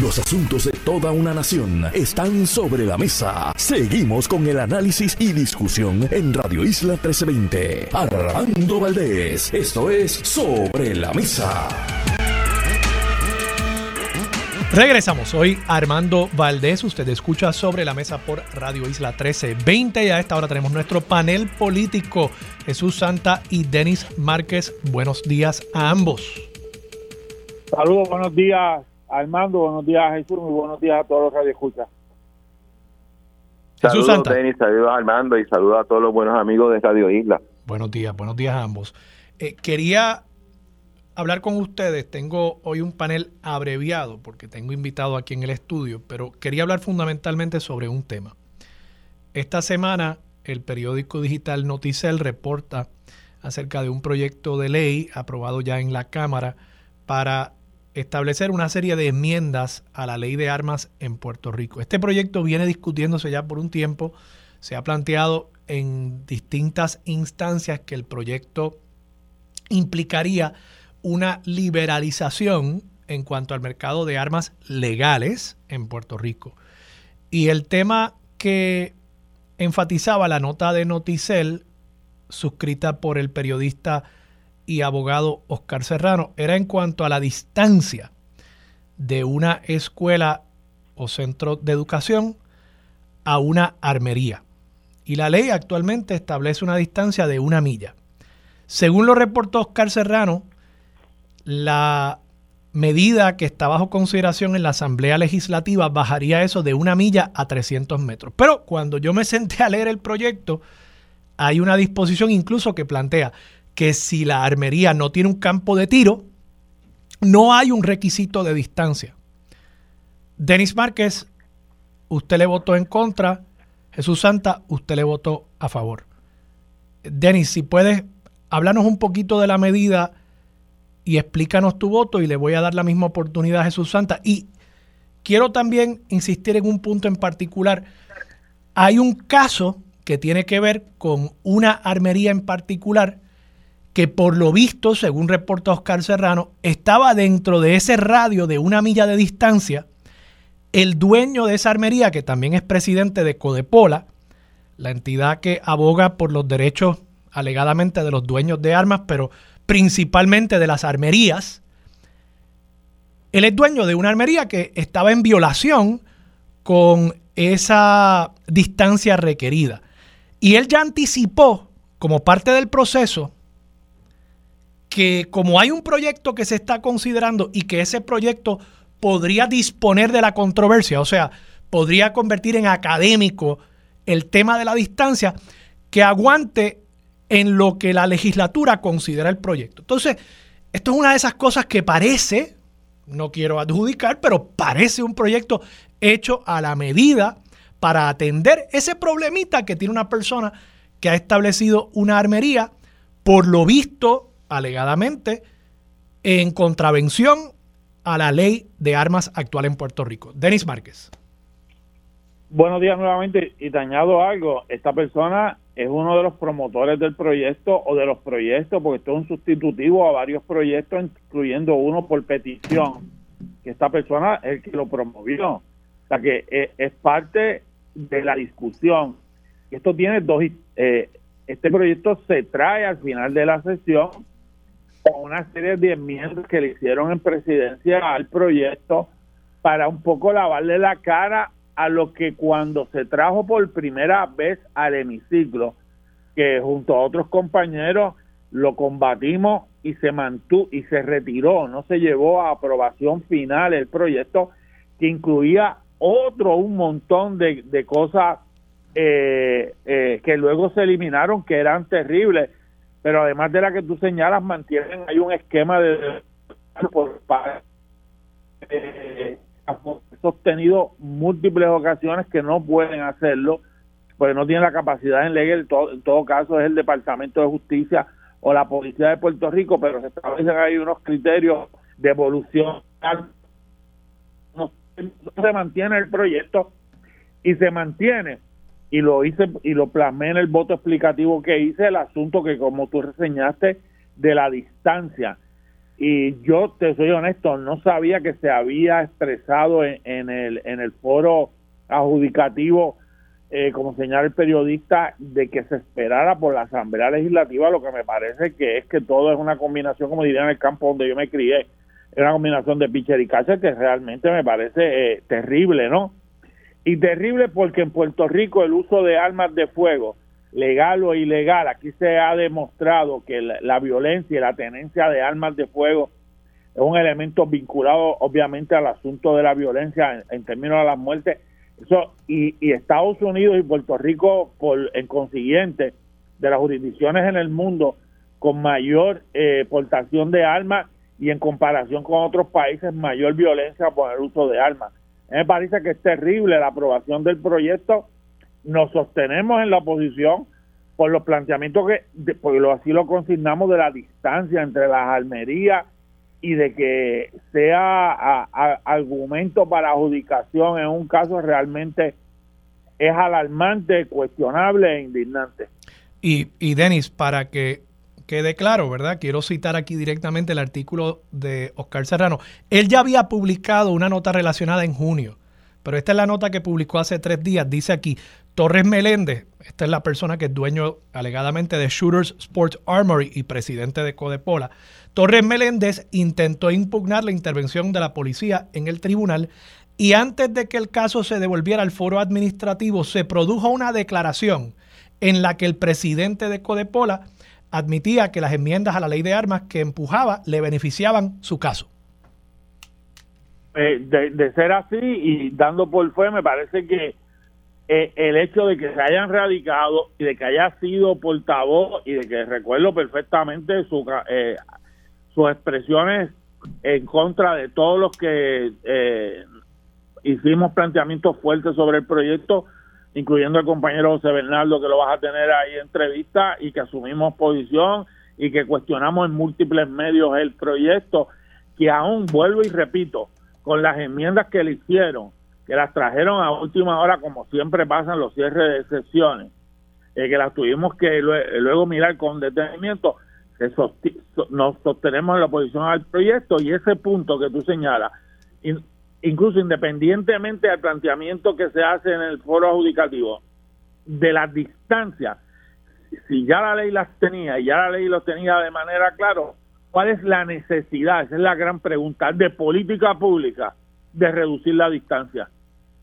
Los asuntos de toda una nación están sobre la mesa. Seguimos con el análisis y discusión en Radio Isla 1320. Armando Valdés, esto es Sobre la Mesa. Regresamos. Hoy Armando Valdés. Usted escucha sobre la mesa por Radio Isla 1320. Y a esta hora tenemos nuestro panel político. Jesús Santa y Denis Márquez. Buenos días a ambos. Saludos, buenos días Armando, buenos días Jesús, muy buenos días a todos los radioescuchas. Jesús Santa. Denis, saludos Armando y saludos a todos los buenos amigos de Radio Isla. Buenos días, buenos días a ambos. Eh, quería hablar con ustedes. Tengo hoy un panel abreviado porque tengo invitado aquí en el estudio, pero quería hablar fundamentalmente sobre un tema. Esta semana el periódico digital Noticel reporta acerca de un proyecto de ley aprobado ya en la Cámara para establecer una serie de enmiendas a la ley de armas en Puerto Rico. Este proyecto viene discutiéndose ya por un tiempo, se ha planteado en distintas instancias que el proyecto implicaría una liberalización en cuanto al mercado de armas legales en Puerto Rico. Y el tema que enfatizaba la nota de Noticel, suscrita por el periodista y abogado Oscar Serrano, era en cuanto a la distancia de una escuela o centro de educación a una armería. Y la ley actualmente establece una distancia de una milla. Según lo reportó Oscar Serrano, la medida que está bajo consideración en la Asamblea Legislativa bajaría eso de una milla a 300 metros. Pero cuando yo me senté a leer el proyecto, hay una disposición incluso que plantea que si la armería no tiene un campo de tiro, no hay un requisito de distancia. Denis Márquez, usted le votó en contra. Jesús Santa, usted le votó a favor. Denis, si puedes, hablarnos un poquito de la medida y explícanos tu voto y le voy a dar la misma oportunidad a Jesús Santa. Y quiero también insistir en un punto en particular. Hay un caso que tiene que ver con una armería en particular que por lo visto, según reporta Oscar Serrano, estaba dentro de ese radio de una milla de distancia. El dueño de esa armería, que también es presidente de Codepola, la entidad que aboga por los derechos alegadamente de los dueños de armas, pero principalmente de las armerías. Él es dueño de una armería que estaba en violación con esa distancia requerida. Y él ya anticipó, como parte del proceso, que como hay un proyecto que se está considerando y que ese proyecto podría disponer de la controversia, o sea, podría convertir en académico el tema de la distancia, que aguante en lo que la legislatura considera el proyecto. Entonces, esto es una de esas cosas que parece, no quiero adjudicar, pero parece un proyecto hecho a la medida para atender ese problemita que tiene una persona que ha establecido una armería, por lo visto, alegadamente, en contravención a la ley de armas actual en Puerto Rico. Denis Márquez. Buenos días nuevamente y te añado algo. Esta persona es uno de los promotores del proyecto o de los proyectos, porque esto es un sustitutivo a varios proyectos, incluyendo uno por petición, que esta persona es el que lo promovió. O sea que es, parte de la discusión. Esto tiene dos, eh, este proyecto se trae al final de la sesión con una serie de enmiendas que le hicieron en presidencia al proyecto para un poco lavarle la cara a lo que cuando se trajo por primera vez al hemiciclo, que junto a otros compañeros lo combatimos y se mantuvo y se retiró, no se llevó a aprobación final el proyecto que incluía otro un montón de, cosas eh, eh, que luego se eliminaron que eran terribles, pero además de la que tú señalas mantienen hay un esquema de por eh, sostenido múltiples ocasiones que no pueden hacerlo porque no tienen la capacidad en ley, todo, en todo caso es el Departamento de Justicia o la Policía de Puerto Rico, pero se establecen ahí unos criterios de evolución. No, se mantiene el proyecto y se mantiene y lo hice y lo plasmé en el voto explicativo que hice el asunto que como tú reseñaste de la distancia y yo te soy honesto no sabía que se había expresado en, el en el foro adjudicativo eh, como señala el periodista, de que se esperara por la Asamblea Legislativa, lo que me parece que es que todo es una combinación, como diría en el campo donde yo me crié, es una combinación de pitcher y catcher que realmente me parece eh, terrible, ¿no? Y terrible porque en Puerto Rico el uso de armas de fuego, legal o ilegal, aquí se ha demostrado que la, violencia y la tenencia de armas de fuego es un elemento vinculado obviamente al asunto de la violencia en, términos de las muertes eso, y, Estados Unidos y Puerto Rico, en consiguiente, de las jurisdicciones en el mundo con mayor eh, portación de armas y en comparación con otros países, mayor violencia por el uso de armas. Me parece que es terrible la aprobación del proyecto. Nos sostenemos en la oposición por los planteamientos que, porque lo, así lo consignamos de la distancia entre las almerías y de que sea argumento para adjudicación en un caso realmente es alarmante, cuestionable e indignante. Y, y Denis, para que quede claro, ¿verdad? Quiero citar aquí directamente el artículo de Oscar Serrano. Él ya había publicado una nota relacionada en junio, pero esta es la nota que publicó hace tres días. Dice aquí, Torres Meléndez, esta es la persona que es dueño alegadamente de Shooters Sports Armory y presidente de Codepola, Torres Meléndez intentó impugnar la intervención de la policía en el tribunal y antes de que el caso se devolviera al foro administrativo se produjo una declaración en la que el presidente de Codepola admitía que las enmiendas a la ley de armas que empujaba le beneficiaban su caso. Eh, de, ser así y dando por fe, me parece que eh, el hecho de que se hayan radicado y de que haya sido portavoz y de que recuerdo perfectamente su eh, sus expresiones en contra de todos los que eh, hicimos planteamientos fuertes sobre el proyecto, incluyendo el compañero José Bernardo, que lo vas a tener ahí en entrevista, y que asumimos posición y que cuestionamos en múltiples medios el proyecto, que aún vuelvo y repito, con las enmiendas que le hicieron, que las trajeron a última hora, como siempre pasan los cierres de sesiones, eh, que las tuvimos que luego mirar con detenimiento, nos sostenemos en la oposición al proyecto y ese punto que tú señalas, incluso independientemente del planteamiento que se hace en el foro adjudicativo, de las distancias, si ya la ley las tenía y ya la ley los tenía de manera clara, ¿cuál es la necesidad? Esa es la gran pregunta de política pública de reducir la distancia.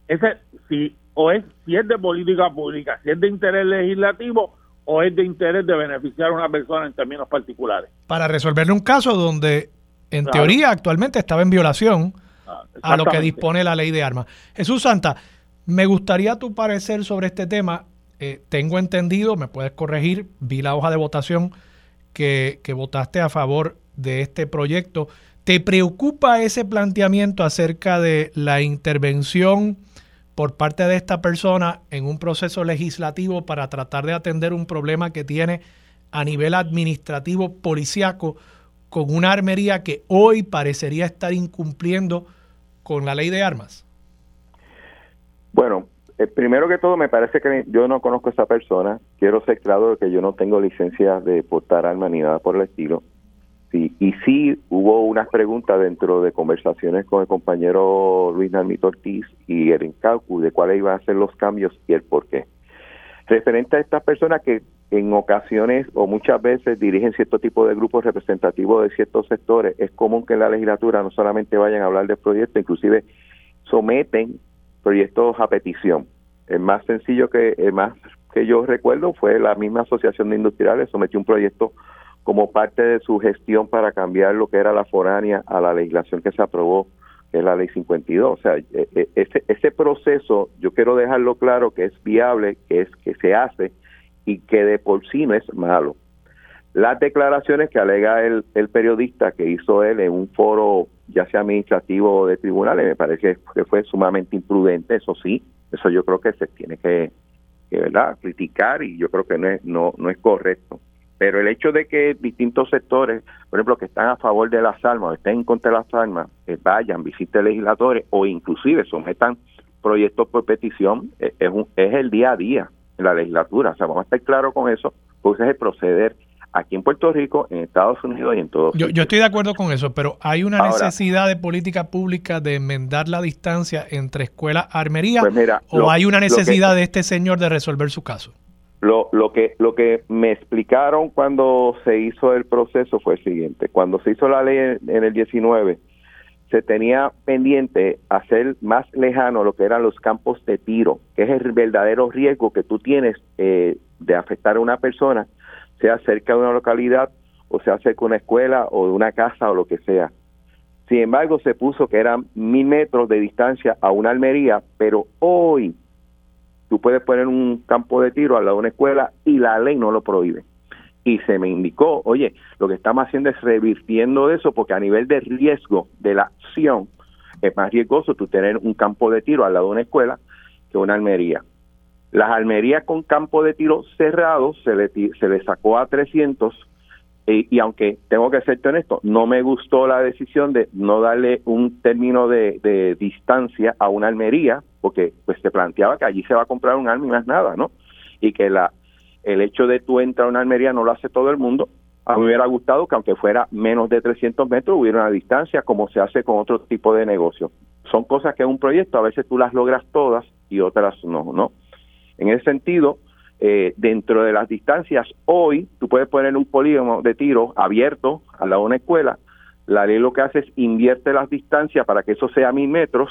Ese, si, o es, si es de política pública, si es de interés legislativo o es de interés de beneficiar a una persona en términos particulares. Para resolverle un caso donde, en teoría, actualmente estaba en violación a lo que dispone la ley de armas. Jesús Santa, me gustaría tu parecer sobre este tema. Eh, tengo entendido, me puedes corregir, vi la hoja de votación que, que votaste a favor de este proyecto. ¿Te preocupa ese planteamiento acerca de la intervención? por parte de esta persona en un proceso legislativo para tratar de atender un problema que tiene a nivel administrativo policiaco con una armería que hoy parecería estar incumpliendo con la ley de armas? Bueno, eh, primero que todo me parece que yo no conozco a esa persona. Quiero ser claro de que yo no tengo licencia de portar armas ni nada por el estilo. Y sí hubo unas preguntas dentro de conversaciones con el compañero Luis Nalmito Ortiz y el Encaucu de cuáles iban a ser los cambios y el por qué. Referente a estas personas que en ocasiones o muchas veces dirigen cierto tipo de grupos representativos de ciertos sectores, es común que en la legislatura no solamente vayan a hablar de proyectos, inclusive someten proyectos a petición. El más sencillo que el más que yo recuerdo fue la misma Asociación de Industriales sometió un proyecto como parte de su gestión para cambiar lo que era la foránea a la legislación que se aprobó, que es la ley 52. O sea, e, e, ese, ese proceso yo quiero dejarlo claro que es viable, que es que se hace y que de por sí no es malo. Las declaraciones que alega el, el periodista que hizo él en un foro, ya sea administrativo o de tribunales, me parece que fue sumamente imprudente, eso sí, eso yo creo que se tiene que, que ¿verdad? criticar y yo creo que no es, no, no es correcto. Pero el hecho de que distintos sectores, por ejemplo, que están a favor de las armas o estén en contra de las armas, eh, vayan, visiten legisladores o inclusive sometan proyectos por petición, eh, es, un, es el día a día en la legislatura. O sea, vamos a estar claros con eso, porque es el proceder aquí en Puerto Rico, en Estados Unidos y en todo. Yo, yo estoy de acuerdo con eso, pero hay una necesidad de política pública de enmendar la distancia entre escuela y armería pues o hay una necesidad de este señor de resolver su caso. Lo, lo, que, lo que me explicaron cuando se hizo el proceso fue el siguiente. Cuando se hizo la ley en, el 19, se tenía pendiente hacer más lejano lo que eran los campos de tiro, que es el verdadero riesgo que tú tienes eh, de afectar a una persona, sea cerca de una localidad o sea cerca de una escuela o de una casa o lo que sea. Sin embargo, se puso que eran mil metros de distancia a una almería, pero hoy tú puedes poner un campo de tiro al lado de una escuela y la ley no lo prohíbe. Y se me indicó, oye, lo que estamos haciendo es revirtiendo eso porque a nivel de riesgo de la acción es más riesgoso tú tener un campo de tiro al lado de una escuela que una almería. Las almerías con campo de tiro cerrado se le, se le sacó a 300 y, aunque tengo que ser honesto, no me gustó la decisión de no darle un término de, de distancia a una almería porque pues se planteaba que allí se va a comprar un arma y más nada, ¿no? Y que la el hecho de tú entrar a una almería no lo hace todo el mundo. A mí me hubiera gustado que aunque fuera menos de 300 metros hubiera una distancia como se hace con otro tipo de negocio. Son cosas que en un proyecto a veces tú las logras todas y otras no, ¿no? En ese sentido, eh, dentro de las distancias, hoy tú puedes poner un polígono de tiro abierto al lado de una escuela. La ley lo que hace es invierte las distancias para que eso sea mil metros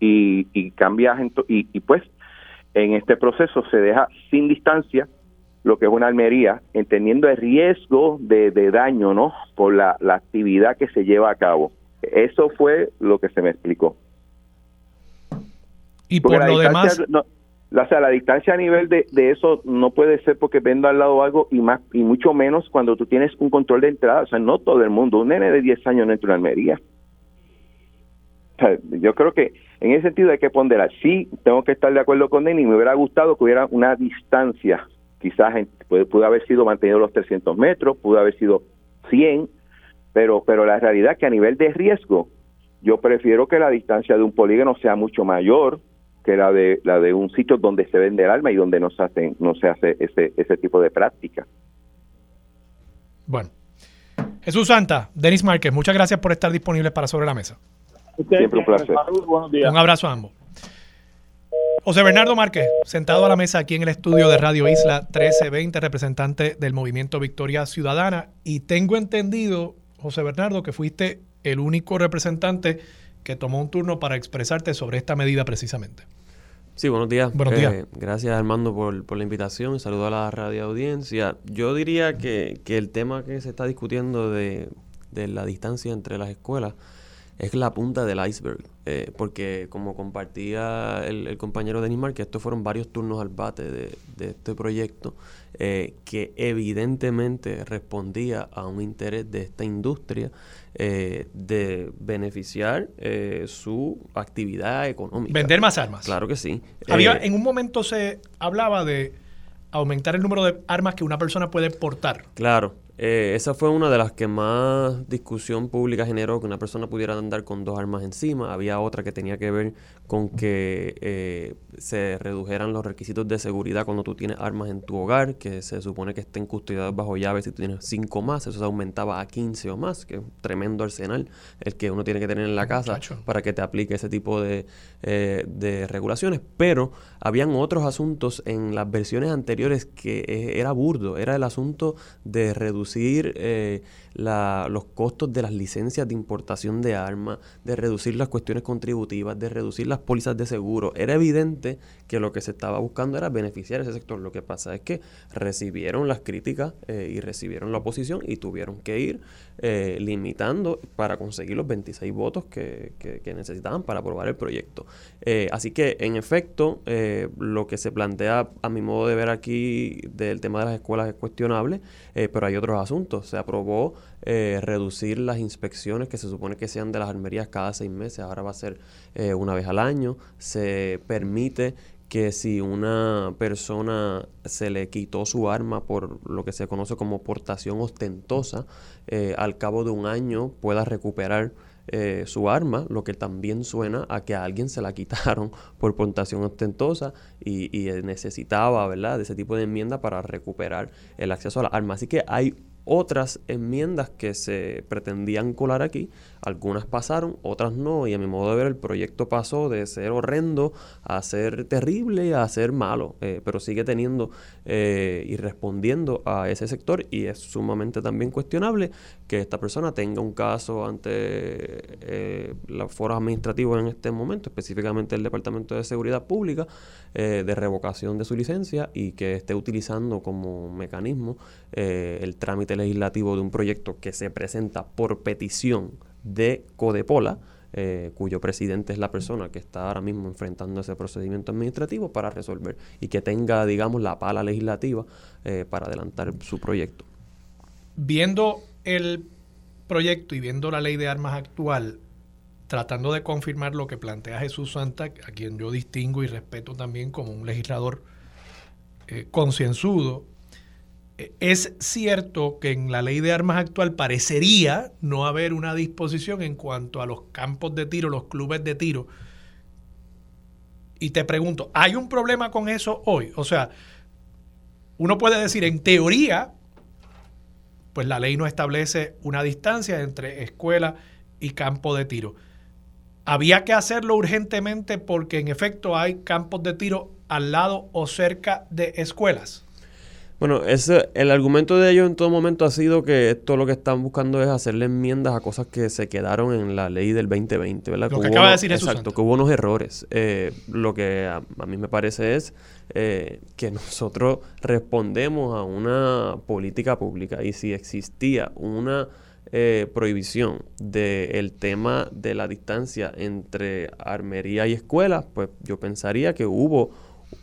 y, y cambia y, y pues en este proceso se deja sin distancia lo que es una almería, entendiendo el riesgo de, daño, ¿no? Por la, la, actividad que se lleva a cabo. Eso fue lo que se me explicó. Y por lo demás... o sea, la distancia a nivel de, de, eso no puede ser porque vendo al lado algo y más y mucho menos cuando tú tienes un control de entrada. O sea, no todo el mundo, un nene de 10 años no entra en una almería. yo creo que en ese sentido hay que ponderar. Sí, tengo que estar de acuerdo con Denis, me hubiera gustado que hubiera una distancia, quizás puede, pudo haber sido mantenido los 300 metros, pudo haber sido 100, pero, pero la realidad es que a nivel de riesgo, yo prefiero que la distancia de un polígono sea mucho mayor que la de la de un sitio donde se vende el arma y donde no se hace, no se hace ese, ese tipo de práctica. Bueno. Jesús Santa, Denis Márquez, muchas gracias por estar disponible para Sobre la Mesa. Siempre un placer. Un abrazo a ambos. José Bernardo Márquez, sentado a la mesa aquí en el estudio de Radio Isla 1320, representante del movimiento Victoria Ciudadana. Y tengo entendido, José Bernardo, que fuiste el único representante que tomó un turno para expresarte sobre esta medida precisamente. Sí, buenos días. Buenos días. Eh, gracias Armando por, por, la invitación. Saludo a la radio audiencia. Yo diría que, que el tema que se está discutiendo de, de la distancia entre las escuelas es la punta del iceberg. Eh, porque como compartía el, compañero Denis que estos fueron varios turnos al bate de, este proyecto, eh, que evidentemente respondía a un interés de esta industria eh, de beneficiar su actividad económica. Vender más armas. Claro que sí. Había, en un momento se hablaba de aumentar el número de armas que una persona puede portar. Claro. Eh, esa fue una de las que más discusión pública generó que una persona pudiera andar con dos armas encima. Había otra que tenía que ver con que eh, se redujeran los requisitos de seguridad cuando tú tienes armas en tu hogar, que se supone que estén custodiadas bajo llave si tú tienes cinco más, eso se aumentaba a 15 o más, que es un tremendo arsenal el que uno tiene que tener en la casa para que te aplique ese tipo de, eh, de regulaciones. Pero habían otros asuntos en las versiones anteriores que era burdo, era el asunto de reducir eh, los costos de las licencias de importación de armas, de reducir las cuestiones contributivas, de reducir las pólizas de seguro. Era evidente que lo que se estaba buscando era beneficiar ese sector. Lo que pasa es que recibieron las críticas eh, y recibieron la oposición y tuvieron que ir eh, limitando para conseguir los 26 votos que, que, necesitaban para aprobar el proyecto. Eh, así que, en efecto, lo que se plantea, a mi modo de ver aquí, del tema de las escuelas es cuestionable, pero hay otros asuntos. Se aprobó eh, reducir las inspecciones que se supone que sean de las armerías cada seis meses, ahora va a ser eh, una vez al año. Se permite que si una persona se le quitó su arma por lo que se conoce como portación ostentosa, eh, al cabo de un año pueda recuperar su arma, lo que también suena a que a alguien se la quitaron por portación ostentosa y, y necesitaba, ¿verdad?, de ese tipo de enmienda para recuperar el acceso a la arma. Así que hay otras enmiendas que se pretendían colar aquí. Algunas pasaron, otras no, y a mi modo de ver el proyecto pasó de ser horrendo a ser terrible a ser malo, eh, pero sigue teniendo eh, y respondiendo a ese sector y es sumamente también cuestionable que esta persona tenga un caso ante eh, los foros administrativos en este momento, específicamente el Departamento de Seguridad Pública, de revocación de su licencia y que esté utilizando como mecanismo el trámite legislativo de un proyecto que se presenta por petición de Codepola, eh, cuyo presidente es la persona que está ahora mismo enfrentando ese procedimiento administrativo para resolver y que tenga, digamos, la pala legislativa eh, para adelantar su proyecto. Viendo el proyecto y viendo la ley de armas actual, tratando de confirmar lo que plantea Jesús Santa, a quien yo distingo y respeto también como un legislador eh, concienzudo, es cierto que en la ley de armas actual parecería no haber una disposición en cuanto a los campos de tiro, los clubes de tiro. Y te pregunto, ¿hay un problema con eso hoy? O sea, uno puede decir, en teoría, pues la ley no establece una distancia entre escuela y campo de tiro. Había que hacerlo urgentemente porque en efecto hay campos de tiro al lado o cerca de escuelas. Bueno, ese, el argumento de ellos en todo momento ha sido que esto lo que están buscando es hacerle enmiendas a cosas que se quedaron en la ley del 2020, ¿verdad? Lo que, acaba de decir Exacto, que hubo unos errores. Eh, lo que a, mí me parece es eh, que nosotros respondemos a una política pública y si existía una eh, prohibición del tema de la distancia entre armería y escuela, pues yo pensaría que hubo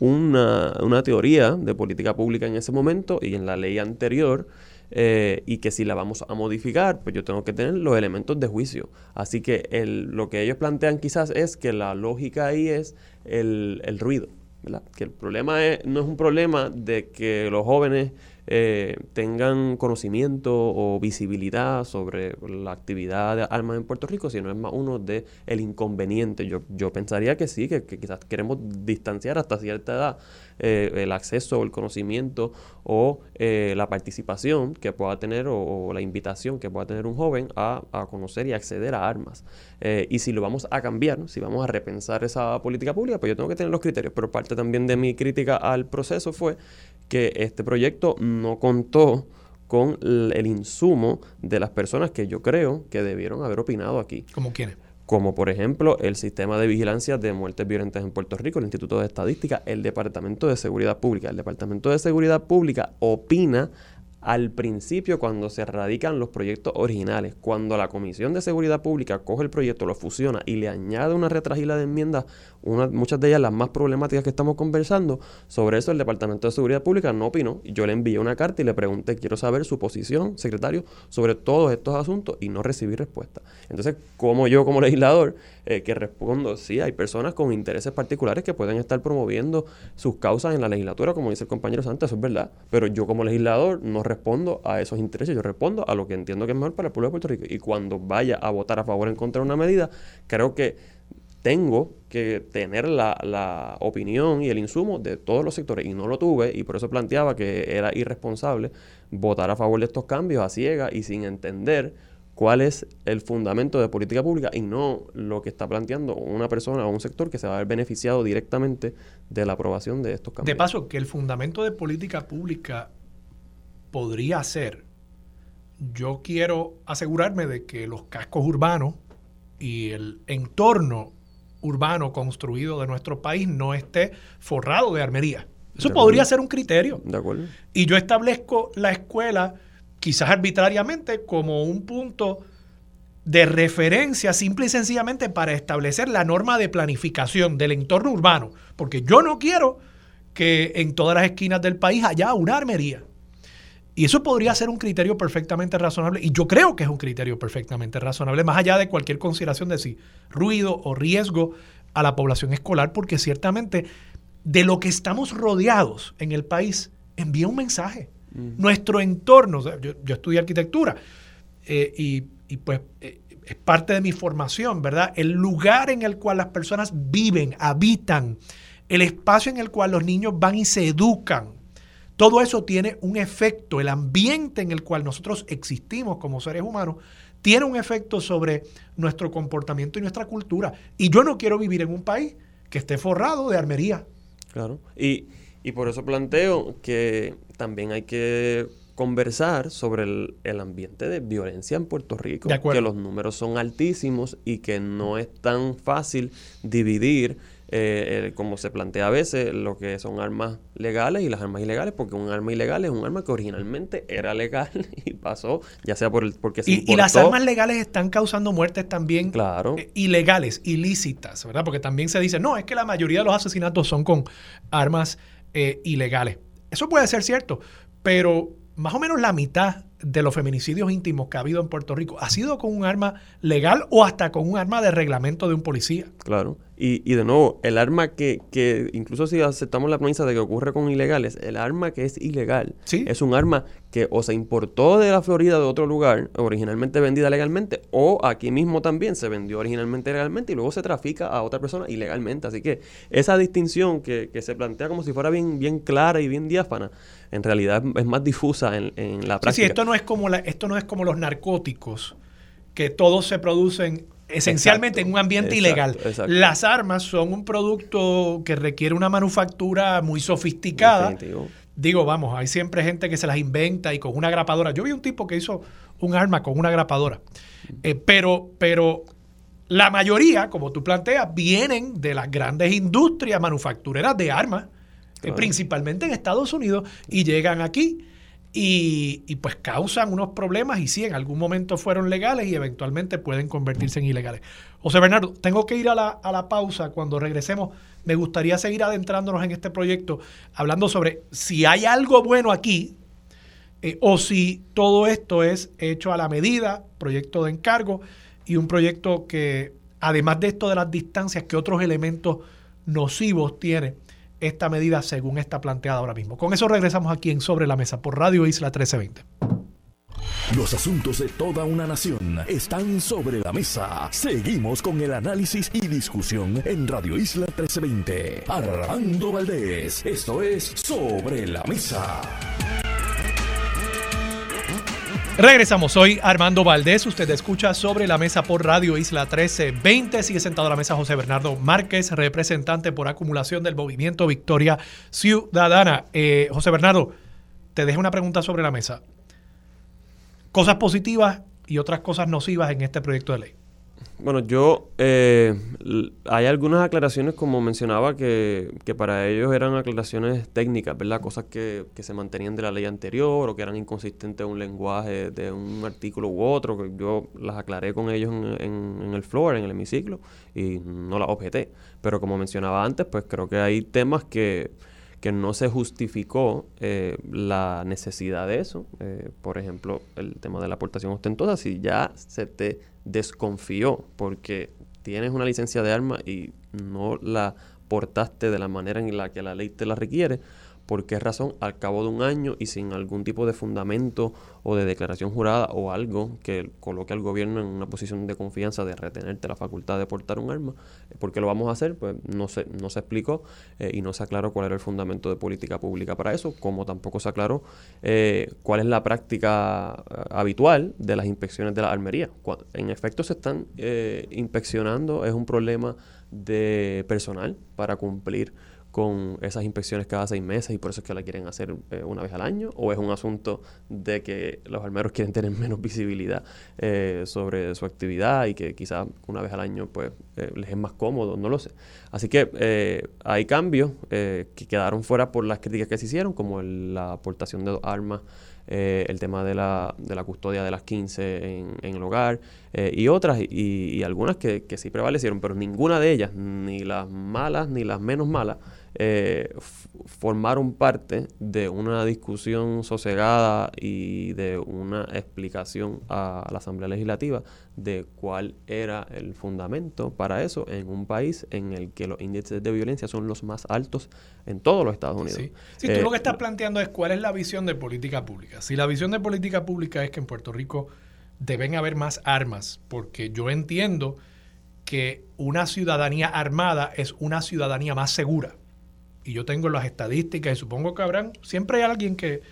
una, una, teoría de política pública en ese momento y en la ley anterior eh, y que si la vamos a modificar, pues yo tengo que tener los elementos de juicio. Así que el, lo que ellos plantean quizás es que la lógica ahí es el, el ruido, ¿verdad? Que el problema es, no es un problema de que los jóvenes eh, tengan conocimiento o visibilidad sobre la actividad de armas en Puerto Rico, sino es más uno de el inconveniente. Yo, yo pensaría que sí, que, quizás queremos distanciar hasta cierta edad eh, el acceso o el conocimiento o eh, la participación que pueda tener o, la invitación que pueda tener un joven a, a conocer y acceder a armas. y si lo vamos a cambiar, si vamos a repensar esa política pública, pues yo tengo que tener los criterios. Pero parte también de mi crítica al proceso fue que este proyecto no contó con el insumo de las personas que yo creo que debieron haber opinado aquí. ¿Como quiénes? Como por ejemplo el sistema de vigilancia de muertes violentas en Puerto Rico, el Instituto de Estadística, el Departamento de Seguridad Pública. El Departamento de Seguridad Pública opina al principio cuando se radican los proyectos originales, cuando la Comisión de Seguridad Pública coge el proyecto, lo fusiona y le añade una retragila de enmiendas, muchas de ellas las más problemáticas que estamos conversando, sobre eso el Departamento de Seguridad Pública no opinó. Yo le envié una carta y le pregunté, quiero saber su posición, secretario, sobre todos estos asuntos y no recibí respuesta. Entonces, como yo como legislador, eh, que respondo, sí, hay personas con intereses particulares que pueden estar promoviendo sus causas en la legislatura, como dice el compañero Santos, eso es verdad, pero yo como legislador no respondo a esos intereses, yo respondo a lo que entiendo que es mejor para el pueblo de Puerto Rico. Y cuando vaya a votar a favor o en contra de una medida, creo que tengo que tener la, la, opinión y el insumo de todos los sectores. Y no lo tuve y por eso planteaba que era irresponsable votar a favor de estos cambios a ciega y sin entender cuál es el fundamento de política pública y no lo que está planteando una persona o un sector que se va a ver beneficiado directamente de la aprobación de estos cambios. De paso, que el fundamento de política pública podría ser, yo quiero asegurarme de que los cascos urbanos y el entorno urbano construido de nuestro país no esté forrado de armería. Eso podría ser un criterio. De acuerdo. Y yo establezco la escuela, quizás arbitrariamente, como un punto de referencia simple y sencillamente para establecer la norma de planificación del entorno urbano. Porque yo no quiero que en todas las esquinas del país haya una armería. Y eso podría ser un criterio perfectamente razonable, y yo creo que es un criterio perfectamente razonable, más allá de cualquier consideración de si ruido o riesgo a la población escolar, porque ciertamente de lo que estamos rodeados en el país envía un mensaje. Nuestro entorno, yo, estudié arquitectura eh, y, pues eh, es parte de mi formación, ¿verdad? El lugar en el cual las personas viven, habitan, el espacio en el cual los niños van y se educan, todo eso tiene un efecto, el ambiente en el cual nosotros existimos como seres humanos tiene un efecto sobre nuestro comportamiento y nuestra cultura. Y yo no quiero vivir en un país que esté forrado de armería. Claro. Y, por eso planteo que también hay que conversar sobre el, ambiente de violencia en Puerto Rico, que los números son altísimos y que no es tan fácil dividir eh, como se plantea a veces, lo que son armas legales y las armas ilegales, porque un arma ilegal es un arma que originalmente era legal y pasó, ya sea por el, porque se y, y las armas legales están causando muertes también claro. Eh, ilegales, ilícitas, ¿verdad? Porque también se dice, no, es que la mayoría de los asesinatos son con armas eh, ilegales. Eso puede ser cierto, pero más o menos la mitad de los feminicidios íntimos que ha habido en Puerto Rico ha sido con un arma legal o hasta con un arma de reglamento de un policía. Claro. Y, y de nuevo, el arma que, que, incluso si aceptamos la premisa de que ocurre con ilegales, el arma que es ilegal es un arma que o se importó de la Florida de otro lugar, originalmente vendida legalmente, o aquí mismo también se vendió originalmente legalmente y luego se trafica a otra persona ilegalmente. Así que esa distinción que, que se plantea como si fuera bien, bien clara y bien diáfana, en realidad es más difusa en, en la práctica. Sí, esto no es como la, esto no es como los narcóticos, que todos se producen esencialmente en un ambiente ilegal. Las armas son un producto que requiere una manufactura muy sofisticada. Digo, vamos, hay siempre gente que se las inventa y con una grapadora. Yo vi un tipo que hizo un arma con una grapadora. Eh, pero, pero la mayoría, como tú planteas, vienen de las grandes industrias manufactureras de armas, eh, principalmente en Estados Unidos, y llegan aquí y, pues causan unos problemas y sí, en algún momento fueron legales y eventualmente pueden convertirse en ilegales. José Bernardo, tengo que ir a la, a la pausa. Cuando regresemos, me gustaría seguir adentrándonos en este proyecto, hablando sobre si hay algo bueno aquí eh, o si todo esto es hecho a la medida, proyecto de encargo y un proyecto que, además de esto de las distancias, que otros elementos nocivos tiene esta medida según está planteada ahora mismo. Con eso regresamos aquí en Sobre la Mesa por Radio Isla 1320. Los asuntos de toda una nación están sobre la mesa. Seguimos con el análisis y discusión en Radio Isla 1320. Armando Valdés, esto es Sobre la Mesa. Regresamos, soy Armando Valdés, usted escucha sobre la mesa por Radio Isla 1320, sigue sentado a la mesa José Bernardo Márquez, representante por acumulación del movimiento Victoria Ciudadana. Eh, José Bernardo, te dejo una pregunta sobre la mesa. Cosas positivas y otras cosas nocivas en este proyecto de ley. Bueno, yo, eh, hay algunas aclaraciones, como mencionaba, que, que, para ellos eran aclaraciones técnicas, ¿verdad? Cosas que, que, se mantenían de la ley anterior o que eran inconsistentes en un lenguaje de un artículo u otro, que yo las aclaré con ellos en, en, el floor, en el hemiciclo, y no las objeté. Pero como mencionaba antes, pues creo que hay temas que, que no se justificó eh, la necesidad de eso. Eh, por ejemplo, el tema de la aportación ostentosa, si ya se te desconfió porque tienes una licencia de arma y no la portaste de la manera en la que la ley te la requiere, por qué razón al cabo de un año y sin algún tipo de fundamento o de declaración jurada o algo que coloque al gobierno en una posición de confianza de retenerte la facultad de portar un arma, eh, ¿por qué lo vamos a hacer? Pues no se, no se explicó eh, y no se aclaró cuál era el fundamento de política pública para eso, como tampoco se aclaró eh, cuál es la práctica habitual de las inspecciones de la armería. En efecto se están inspeccionando, es un problema de personal para cumplir con esas inspecciones cada seis meses y por eso es que la quieren hacer eh, una vez al año? ¿O es un asunto de que los armeros quieren tener menos visibilidad eh, sobre su actividad y que quizás una vez al año pues eh, les es más cómodo? No lo sé. Así que hay cambios que quedaron fuera por las críticas que se hicieron, como la aportación de armas el tema de la, de la custodia de las 15 en, el hogar y otras, y, algunas que, que, sí prevalecieron, pero ninguna de ellas, ni las malas ni las menos malas, eh, formaron parte de una discusión sosegada y de una explicación a la Asamblea Legislativa de cuál era el fundamento para eso en un país en el que los índices de violencia son los más altos en todos los Estados Unidos. Sí, tú lo que estás planteando es cuál es la visión de política pública. Si la visión de política pública es que en Puerto Rico deben haber más armas, porque yo entiendo que una ciudadanía armada es una ciudadanía más segura y yo tengo las estadísticas y supongo que habrán, siempre hay alguien que,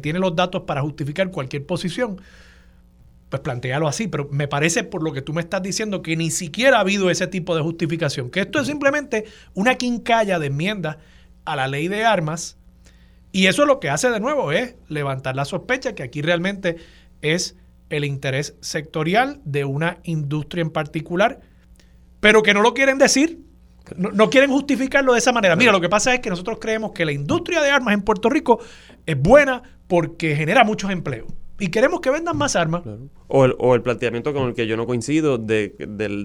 tiene los datos para justificar cualquier posición, pues plantealo así, pero me parece por lo que tú me estás diciendo que ni siquiera ha habido ese tipo de justificación, que esto es simplemente una quincalla de enmiendas a la ley de armas y eso lo que hace de nuevo es levantar la sospecha que aquí realmente es el interés sectorial de una industria en particular, pero que no lo quieren decir no, quieren justificarlo de esa manera. Mira, lo que pasa es que nosotros creemos que la industria de armas en Puerto Rico es buena porque genera muchos empleos. Y queremos que vendan más armas. O, el, o, el, planteamiento con el que yo no coincido de,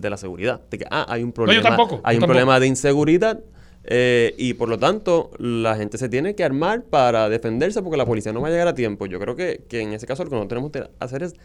la seguridad. De que, ah, hay un problema. hay un problema de inseguridad. Eh, y por lo tanto, la gente se tiene que armar para defenderse porque la policía no va a llegar a tiempo. Yo creo que, que en ese caso lo que no tenemos que hacer es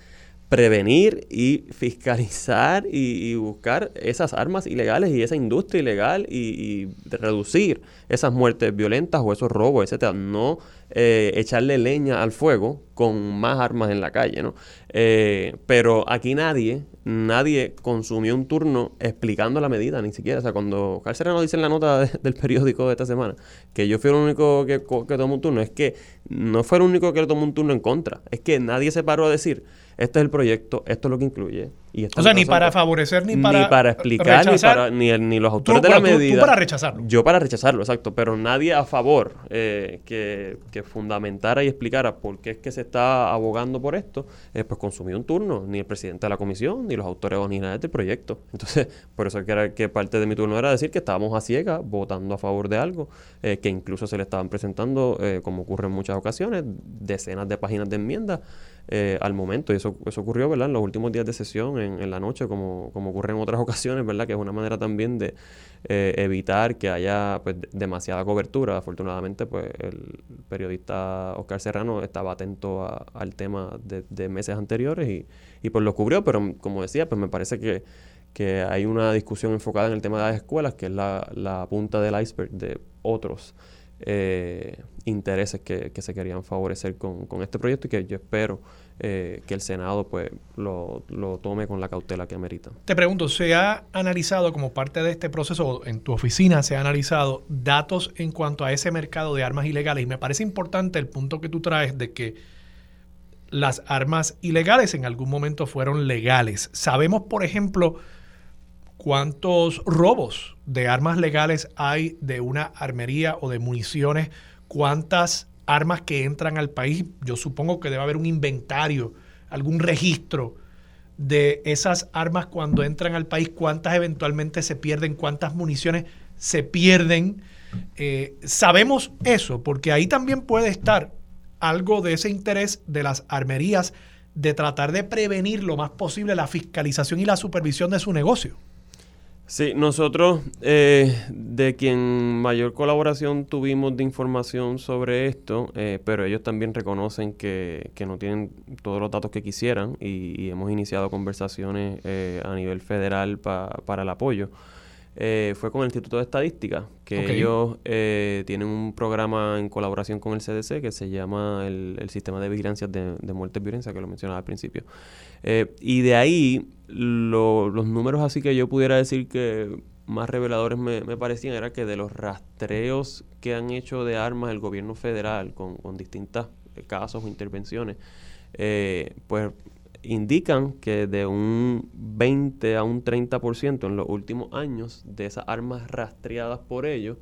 prevenir y fiscalizar y, buscar esas armas ilegales y esa industria ilegal y, reducir esas muertes violentas o esos robos, etcétera. No eh, echarle leña al fuego con más armas en la calle, ¿no? Eh, pero aquí nadie, nadie consumió un turno explicando la medida, ni siquiera. O sea, cuando Carl dice en la nota del periódico de esta semana que yo fui el único que, que tomó un turno, es que no fue el único que tomó un turno en contra. Es que nadie se paró a decir este es el proyecto, esto es lo que incluye. Y o sea, ni para favorecer, ni para, ni para explicar, ni, para, ni, los autores de la medida. Tú para rechazarlo. Yo para rechazarlo, exacto. Pero nadie a favor eh, que, que, fundamentara y explicara por qué es que se está abogando por esto, eh, pues consumió un turno. Ni el presidente de la comisión, ni los autores originales del proyecto. Entonces, por eso que, era, que parte de mi turno era decir que estábamos a ciegas votando a favor de algo eh, que incluso se le estaban presentando, como ocurre en muchas ocasiones, decenas de páginas de enmiendas eh, al momento. Y eso, eso ocurrió, ¿verdad? En los últimos días de sesión, en, en la noche, como, como ocurre en otras ocasiones, ¿verdad? Que es una manera también de eh, evitar que haya pues, demasiada cobertura. Afortunadamente, pues el periodista Oscar Serrano estaba atento al tema de, meses anteriores y, y pues lo cubrió, pero como decía, pues me parece que que hay una discusión enfocada en el tema de las escuelas, que es la, la punta del iceberg de otros eh, intereses que, se querían favorecer con, este proyecto y que yo espero eh, que el Senado pues lo, tome con la cautela que amerita. Te pregunto, ¿se ha analizado como parte de este proceso, en tu oficina se ha analizado datos en cuanto a ese mercado de armas ilegales? Y me parece importante el punto que tú traes de que las armas ilegales en algún momento fueron legales. Sabemos, por ejemplo, cuántos robos de armas legales hay de una armería o de municiones, cuántas armas que entran al país. Yo supongo que debe haber un inventario, algún registro de esas armas cuando entran al país, cuántas eventualmente se pierden, cuántas municiones se pierden. Eh, sabemos eso, porque ahí también puede estar algo de ese interés de las armerías de tratar de prevenir lo más posible la fiscalización y la supervisión de su negocio. Sí, nosotros eh, de quien mayor colaboración tuvimos de información sobre esto, eh, pero ellos también reconocen que, que, no tienen todos los datos que quisieran y, hemos iniciado conversaciones eh, a nivel federal para el apoyo. Fue con el Instituto de Estadística, que ellos tienen un programa en colaboración con el CDC que se llama el, Sistema de Vigilancia de, de Muertes y Violencia, que lo mencionaba al principio. y de ahí los números así que yo pudiera decir que más reveladores me, parecían era que de los rastreos que han hecho de armas el gobierno federal con, con distintos casos o intervenciones, eh, pues indican que de un 20 a un 30% en los últimos años de esas armas rastreadas por ellos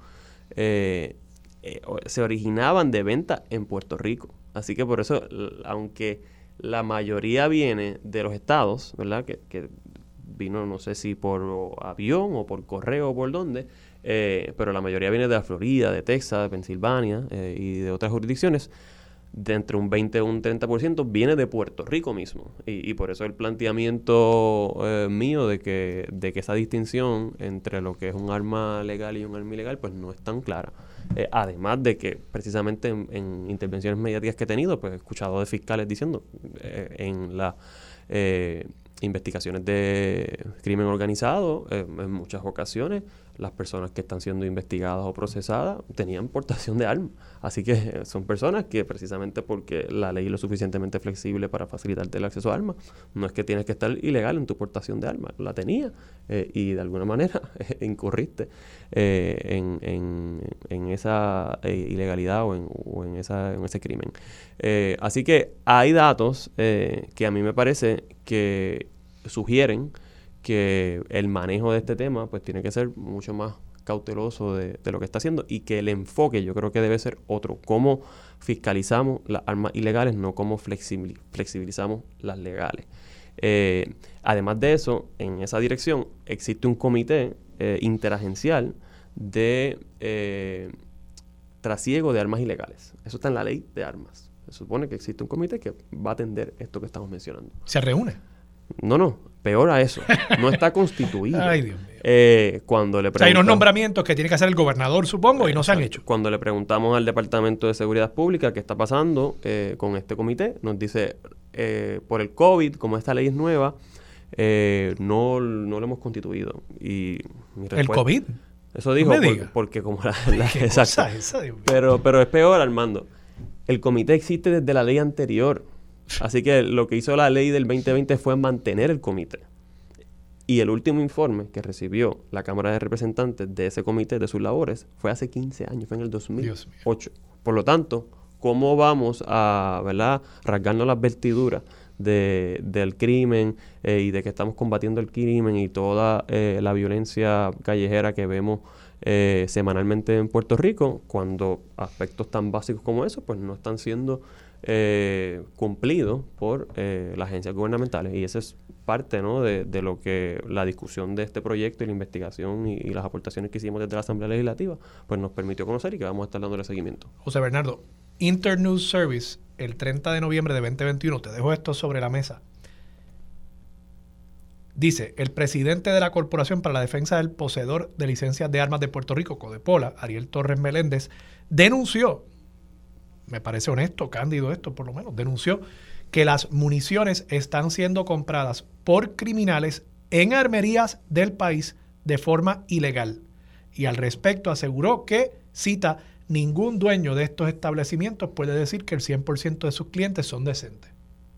eh, eh, se originaban de venta en Puerto Rico. Así que por eso, aunque la mayoría viene de los estados, ¿verdad? Que, que vino, no sé si por avión o por correo o por dónde, eh, pero la mayoría viene de la Florida, de Texas, de Pensilvania eh, y de otras jurisdicciones de entre un 20 y un 30% viene de Puerto Rico mismo. Y, por eso el planteamiento eh, mío de que, de que esa distinción entre lo que es un arma legal y un arma ilegal, pues no es tan clara. Eh, además de que precisamente en, intervenciones mediáticas que he tenido, pues he escuchado de fiscales diciendo eh, en la investigaciones de crimen organizado, en muchas ocasiones las personas que están siendo investigadas o procesadas tenían portación de armas. Así que eh, son personas que precisamente porque la ley es lo suficientemente flexible para facilitarte el acceso a armas, no es que tienes que estar ilegal en tu portación de armas, la tenía eh, y de alguna manera incurriste eh, en, en, esa ilegalidad o en, en, esa, en ese crimen. así que hay datos que a mí me parece que sugieren que el manejo de este tema pues tiene que ser mucho más cauteloso de, lo que está haciendo y que el enfoque yo creo que debe ser otro, cómo fiscalizamos las armas ilegales, no cómo flexibilizamos las legales. Eh, además de eso, en esa dirección existe un comité eh, interagencial de eh, trasiego de armas ilegales. Eso está en la ley de armas. Se supone que existe un comité que va a atender esto que estamos mencionando. ¿Se reúne? No, no, peor a eso. No está constituido. Ay, Dios mío. Eh, cuando le o sea, hay unos nombramientos que tiene que hacer el gobernador, supongo, y no se han hecho. Cuando le preguntamos al Departamento de Seguridad Pública qué está pasando eh, con este comité, nos dice, eh, por el COVID, como esta ley es nueva, no, lo hemos constituido. Y ¿El COVID? Eso dijo, porque como la... pero, pero es peor, Armando. El comité existe desde la ley anterior. Así que lo que hizo la ley del 2020 fue mantener el comité. Y el último informe que recibió la Cámara de Representantes de ese comité, de sus labores, fue hace 15 años, fue en el 2008. Por lo tanto, ¿cómo vamos a ¿verdad? rasgarnos las vestiduras de, del crimen eh, y de que estamos combatiendo el crimen y toda eh, la violencia callejera que vemos eh, semanalmente en Puerto Rico, cuando aspectos tan básicos como eso, pues no están siendo eh, cumplido por eh, las agencias gubernamentales. Y esa es parte ¿no? de, lo que la discusión de este proyecto y la investigación y, las aportaciones que hicimos desde la Asamblea Legislativa pues nos permitió conocer y que vamos a estar dándole seguimiento. José Bernardo, Internews Service, el 30 de noviembre de 2021, te dejo esto sobre la mesa. Dice, el presidente de la Corporación para la Defensa del Poseedor de Licencias de Armas de Puerto Rico, Codepola, Ariel Torres Meléndez, denunció me parece honesto, cándido esto por lo menos, denunció que las municiones están siendo compradas por criminales en armerías del país de forma ilegal. Y al respecto aseguró que, cita, ningún dueño de estos establecimientos puede decir que el 100% de sus clientes son decentes.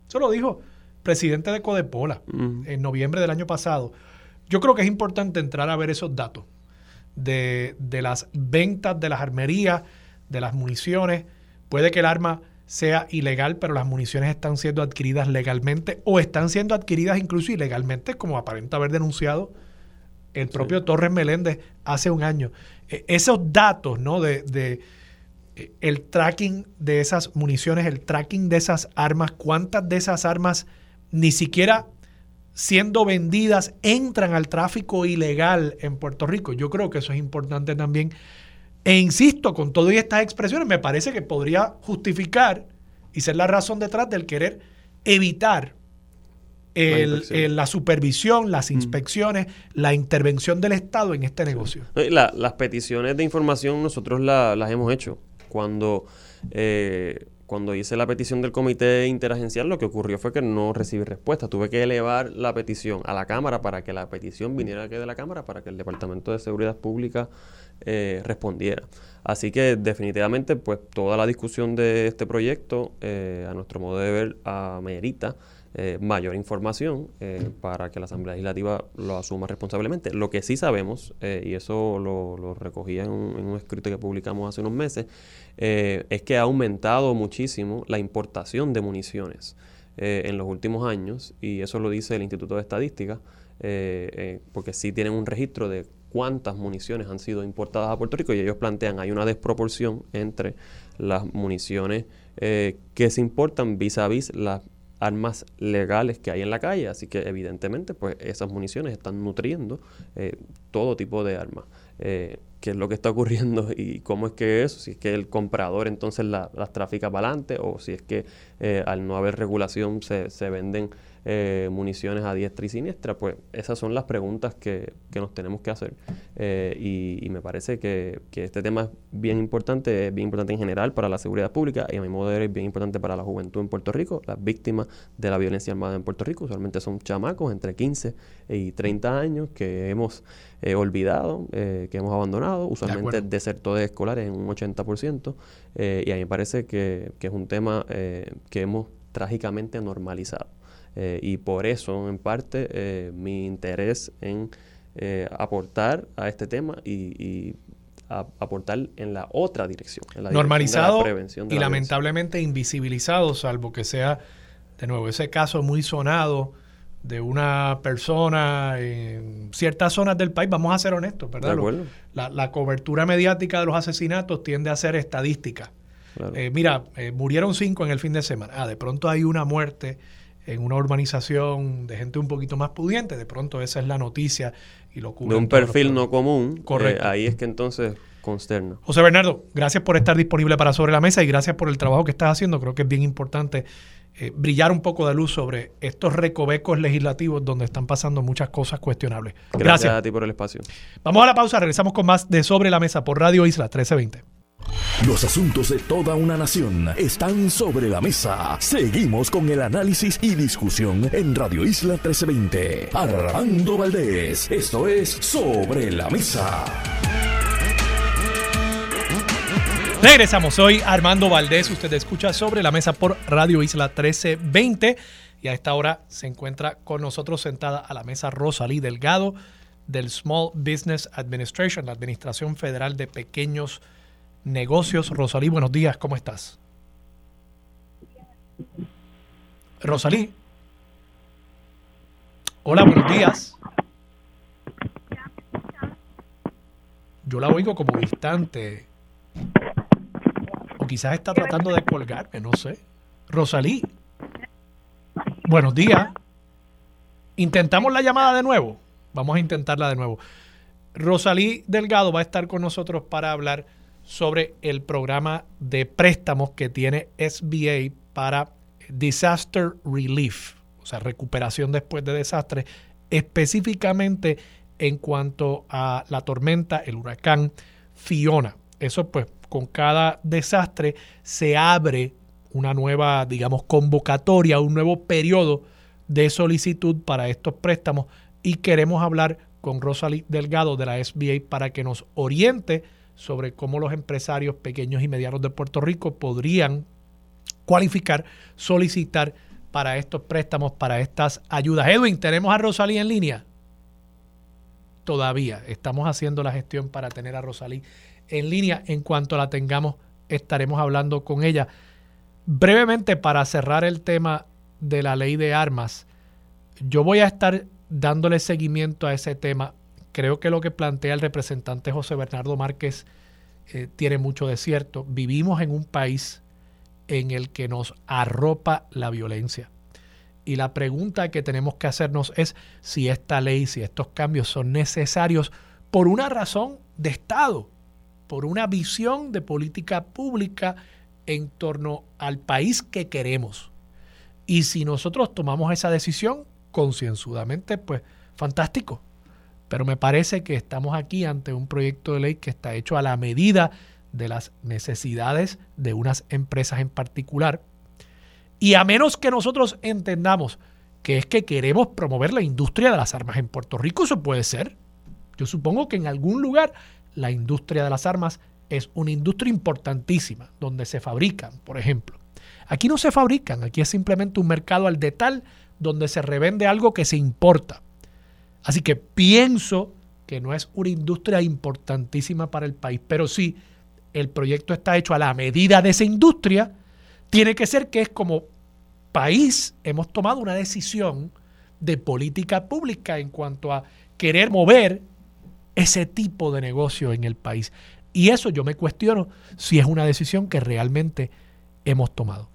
Eso lo dijo el presidente de Codepola en noviembre del año pasado. Yo creo que es importante entrar a ver esos datos de, de las ventas de las armerías, de las municiones, Puede que el arma sea ilegal, pero las municiones están siendo adquiridas legalmente o están siendo adquiridas incluso ilegalmente, como aparenta haber denunciado el propio Torres Meléndez hace un año. E, esos datos, ¿no? De, de, e, el tracking de esas municiones, el tracking de esas armas, cuántas de esas armas ni siquiera siendo vendidas entran al tráfico ilegal en Puerto Rico. Yo creo que eso es importante también e insisto, con todas estas expresiones, me parece que podría justificar y ser la razón detrás del querer evitar la supervisión, las inspecciones, la intervención del Estado en este negocio. las peticiones de información nosotros las hemos hecho. Cuando, eh, cuando hice la petición del comité interagencial, lo que ocurrió fue que no recibí respuesta. Tuve que elevar la petición a la Cámara para que la petición viniera aquí de la Cámara, para que el Departamento de Seguridad Pública eh, respondiera. Así que definitivamente, pues toda la discusión de este proyecto, eh, a nuestro modo de ver, amerita eh, mayor información eh, para que la Asamblea Legislativa lo asuma responsablemente. Lo que sí sabemos, eh, y eso lo, recogía en un, escrito que publicamos hace unos meses, es que ha aumentado muchísimo la importación de municiones en los últimos años, y eso lo dice el Instituto de Estadística, porque sí tienen un registro de cuántas municiones han sido importadas a Puerto Rico y ellos plantean hay una desproporción entre las municiones que se importan vis a vis las armas legales que hay en la calle, así que evidentemente pues esas municiones están nutriendo eh, todo tipo de armas. Eh, ¿Qué es lo que está ocurriendo y cómo es que eso? Si es que el comprador entonces las trafica para adelante o si es que eh, al no haber regulación se, se venden eh, municiones a diestra y siniestra, pues esas son las preguntas que, nos tenemos que hacer. Eh, y, me parece que, este tema es bien importante, es bien importante en general para la seguridad pública y a mi modo de ver es bien importante para la juventud en Puerto Rico. Las víctimas de la violencia armada en Puerto Rico usualmente son chamacos entre 15 y 30 años que hemos eh, olvidado, que hemos abandonado, usualmente desertores escolares en un 80%. y a mí me parece que, que es un tema que hemos trágicamente normalizado. Eh, y por eso, en parte, eh, mi interés en eh, aportar a este tema y, aportar en la otra dirección. Normalizado y lamentablemente invisibilizado, salvo que sea, de nuevo, ese caso muy sonado de una persona en ciertas zonas del país, vamos a ser honestos, ¿verdad? La, cobertura mediática de los asesinatos tiende a ser estadística. mira, murieron cinco en el fin de semana. Ah, de pronto hay una muerte en una urbanización de gente un poquito más pudiente, de pronto esa es la noticia y lo De un perfil no común. Eh, Correcto. ahí es que entonces consterna. José Bernardo, gracias por estar disponible para Sobre la Mesa y gracias por el trabajo que estás haciendo. Creo que es bien importante eh, brillar un poco de luz sobre estos recovecos legislativos donde están pasando muchas cosas cuestionables. Gracias, gracias a ti por el espacio. Vamos a la pausa, regresamos con más de Sobre la Mesa por Radio Isla 1320. Los asuntos de toda una nación están sobre la mesa. Seguimos con el análisis y discusión en Radio Isla 1320. Armando Valdés, esto es Sobre la Mesa. Regresamos hoy, Armando Valdés. Usted escucha sobre la mesa por Radio Isla 1320. Y a esta hora se encuentra con nosotros sentada a la mesa Rosalí Delgado del Small Business Administration, la Administración Federal de Pequeños. Rosalí, buenos días, ¿cómo estás? Rosalí. Hola, buenos días. Yo la oigo como distante. O quizás está tratando de colgarme, no sé. Rosalí. Buenos días. Intentamos la llamada de nuevo. Vamos a intentarla de nuevo. Rosalí Delgado va a estar con nosotros para hablar sobre el programa de préstamos que tiene SBA para Disaster Relief, o sea, recuperación después de desastre, específicamente en cuanto a la tormenta, el huracán Fiona. Eso pues con cada desastre se abre una nueva, digamos, convocatoria, un nuevo periodo de solicitud para estos préstamos y queremos hablar con Rosalie Delgado de la SBA para que nos oriente sobre cómo los empresarios pequeños y medianos de Puerto Rico podrían cualificar, solicitar para estos préstamos, para estas ayudas. Edwin, ¿tenemos a Rosalí en línea? Todavía estamos haciendo la gestión para tener a Rosalí en línea. En cuanto la tengamos, estaremos hablando con ella. Brevemente, para cerrar el tema de la ley de armas, yo voy a estar dándole seguimiento a ese tema creo que lo que plantea el representante José Bernardo Márquez eh, tiene mucho de cierto. Vivimos en un país en el que nos arropa la violencia. Y la pregunta que tenemos que hacernos es si esta ley, si estos cambios son necesarios por una razón de Estado, por una visión de política pública en torno al país que queremos. Y si nosotros tomamos esa decisión, concienzudamente, pues fantástico. Pero me parece que estamos aquí ante un proyecto de ley que está hecho a la medida de las necesidades de unas empresas en particular. Y a menos que nosotros entendamos que es que queremos promover la industria de las armas en Puerto Rico, eso puede ser. Yo supongo que en algún lugar la industria de las armas es una industria importantísima, donde se fabrican, por ejemplo. Aquí no se fabrican, aquí es simplemente un mercado al detal donde se revende algo que se importa. Así que pienso que no es una industria importantísima para el país, pero sí el proyecto está hecho a la medida de esa industria, tiene que ser que es como país hemos tomado una decisión de política pública en cuanto a querer mover ese tipo de negocio en el país. Y eso yo me cuestiono si es una decisión que realmente hemos tomado.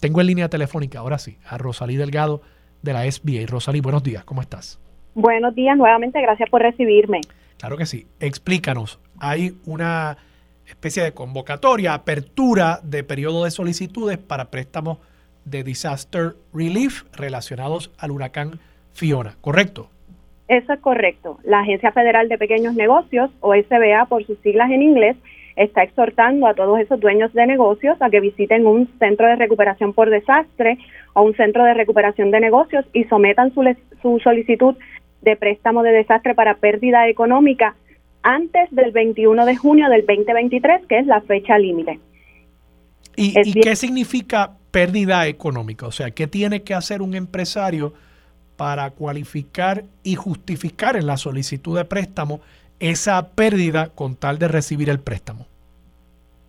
Tengo en línea telefónica, ahora sí, a Rosalí Delgado de la SBA. Rosalí, buenos días, ¿cómo estás? Buenos días nuevamente, gracias por recibirme. Claro que sí. Explícanos, hay una especie de convocatoria, apertura de periodo de solicitudes para préstamos de disaster relief relacionados al huracán Fiona, ¿correcto? Eso es correcto. La Agencia Federal de Pequeños Negocios, o SBA por sus siglas en inglés, está exhortando a todos esos dueños de negocios a que visiten un centro de recuperación por desastre o un centro de recuperación de negocios y sometan su, su solicitud de préstamo de desastre para pérdida económica antes del 21 de junio del 2023, que es la fecha límite. ¿Y, ¿Y qué significa pérdida económica? O sea, ¿qué tiene que hacer un empresario para cualificar y justificar en la solicitud de préstamo esa pérdida con tal de recibir el préstamo?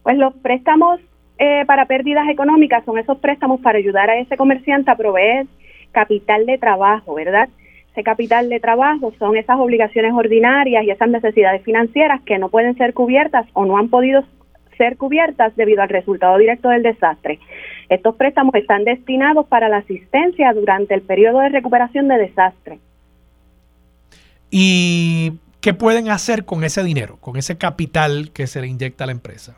Pues los préstamos eh, para pérdidas económicas son esos préstamos para ayudar a ese comerciante a proveer capital de trabajo, ¿verdad? Ese capital de trabajo son esas obligaciones ordinarias y esas necesidades financieras que no pueden ser cubiertas o no han podido ser cubiertas debido al resultado directo del desastre. Estos préstamos están destinados para la asistencia durante el periodo de recuperación de desastre. ¿Y qué pueden hacer con ese dinero, con ese capital que se le inyecta a la empresa?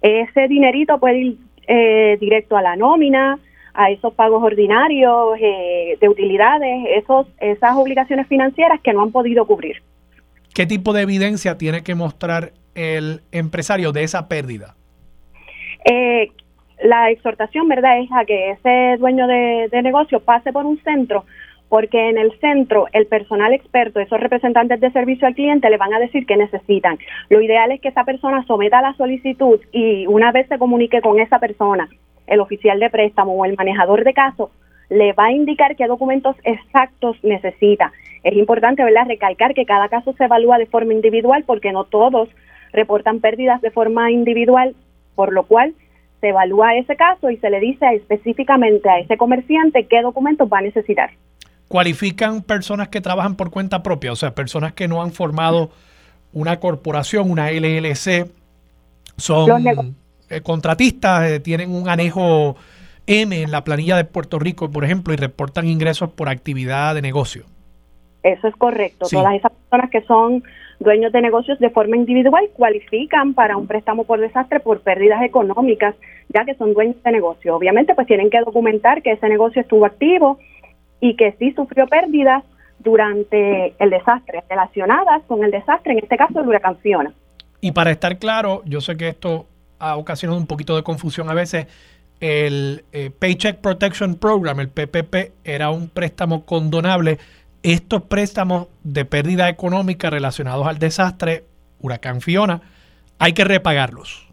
Ese dinerito puede ir eh, directo a la nómina, a esos pagos ordinarios eh, de utilidades, esos, esas obligaciones financieras que no han podido cubrir. ¿Qué tipo de evidencia tiene que mostrar el empresario de esa pérdida? Eh, la exhortación, ¿verdad?, es a que ese dueño de, negocio pase por un centro, porque en el centro el personal experto, esos representantes de servicio al cliente, le van a decir que necesitan. Lo ideal es que esa persona someta la solicitud y una vez se comunique con esa persona, el oficial de préstamo o el manejador de caso, le va a indicar qué documentos exactos necesita. Es importante, ¿verdad?, recalcar que cada caso se evalúa de forma individual porque no todos reportan pérdidas de forma individual, por lo cual se evalúa ese caso y se le dice específicamente a ese comerciante qué documentos va a necesitar. ¿Cualifican personas que trabajan por cuenta propia? O sea, personas que no han formado una corporación, una LLC, son contratistas, eh, tienen un anejo M en la planilla de Puerto Rico, por ejemplo, y reportan ingresos por actividad de negocio. Eso es correcto. Todas esas personas que son dueños de negocios de forma individual cualifican para un préstamo por desastre por pérdidas económicas, ya que son dueños de negocio. Obviamente, pues tienen que documentar que ese negocio estuvo activo y que sí sufrió pérdidas durante el desastre, relacionadas con el desastre, en este caso el huracán Fiona. Y para estar claro, yo sé que esto ha ocasionado un poquito de confusión a veces. El eh, Paycheck Protection Program, el PPP, era un préstamo condonable estos préstamos de pérdida económica relacionados al desastre, huracán Fiona, hay que repagarlos.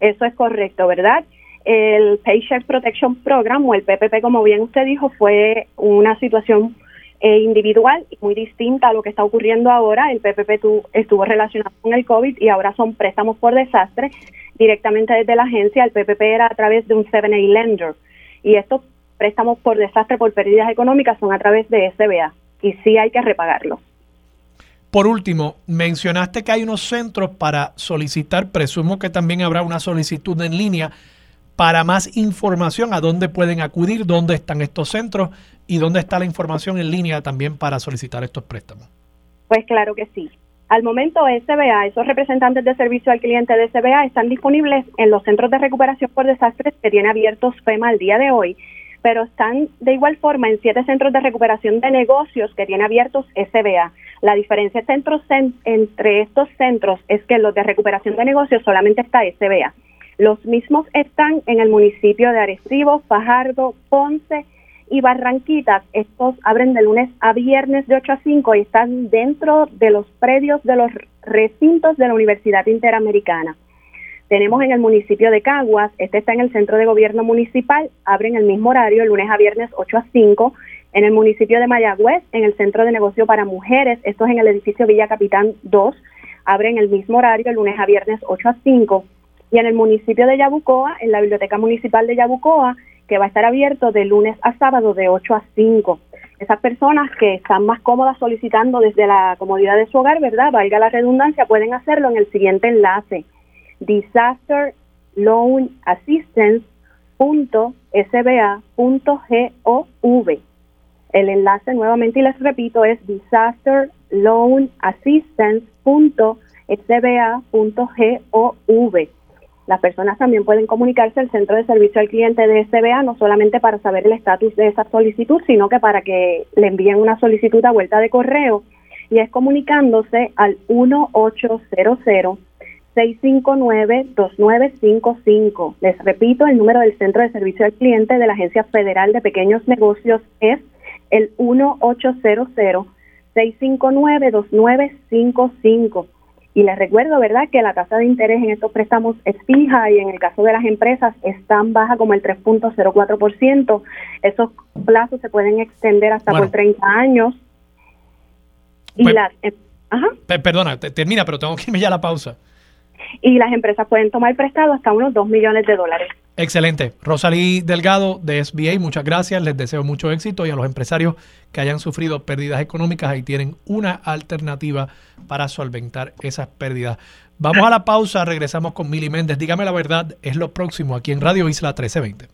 Eso es correcto, ¿verdad? El Paycheck Protection Program o el PPP, como bien usted dijo, fue una situación eh, individual muy distinta a lo que está ocurriendo ahora. El PPP estuvo relacionado con el COVID y ahora son préstamos por desastre directamente desde la agencia. El PPP era a través de un 7A lender y estos préstamos por desastre por pérdidas económicas son a través de SBA y sí hay que repagarlo. Por último, mencionaste que hay unos centros para solicitar, presumo que también habrá una solicitud en línea para más información, a dónde pueden acudir, dónde están estos centros y dónde está la información en línea también para solicitar estos préstamos. Pues claro que sí. Al momento SBA, esos representantes de servicio al cliente de SBA están disponibles en los centros de recuperación por desastres que tiene abiertos FEMA al día de hoy pero están de igual forma en siete centros de recuperación de negocios que tiene abiertos SBA. La diferencia entre estos centros es que los de recuperación de negocios solamente está SBA. Los mismos están en el municipio de Arecibo, Fajardo, Ponce y Barranquitas. Estos abren de lunes a viernes de 8 a 5 y están dentro de los predios de los recintos de la Universidad Interamericana. Tenemos en el municipio de Caguas, este está en el centro de gobierno municipal, abren el mismo horario, lunes a viernes 8 a 5. En el municipio de Mayagüez, en el centro de negocio para mujeres, esto es en el edificio Villa Capitán 2, abren el mismo horario, lunes a viernes 8 a 5. Y en el municipio de Yabucoa, en la biblioteca municipal de Yabucoa, que va a estar abierto de lunes a sábado de 8 a 5. Esas personas que están más cómodas solicitando desde la comodidad de su hogar, ¿verdad? Valga la redundancia, pueden hacerlo en el siguiente enlace disaster loan assistance.sba.gov. El enlace nuevamente y les repito es disaster loan assistance.sba.gov. Las personas también pueden comunicarse al centro de servicio al cliente de SBA no solamente para saber el estatus de esa solicitud, sino que para que le envíen una solicitud a vuelta de correo y es comunicándose al 1800 659-2955. Les repito, el número del Centro de Servicio al Cliente de la Agencia Federal de Pequeños Negocios es el 1800-659-2955. Y les recuerdo, ¿verdad?, que la tasa de interés en estos préstamos es fija y en el caso de las empresas es tan baja como el 3.04%. Esos plazos se pueden extender hasta por 30 años. Y pues, las... Em, ajá. Perdona, termina, pero tengo que irme ya a la pausa y las empresas pueden tomar prestado hasta unos 2 millones de dólares. Excelente. Rosalí Delgado de SBA, muchas gracias. Les deseo mucho éxito y a los empresarios que hayan sufrido pérdidas económicas, ahí tienen una alternativa para solventar esas pérdidas. Vamos a la pausa, regresamos con Mili Méndez. Dígame la verdad, es lo próximo aquí en Radio Isla 1320.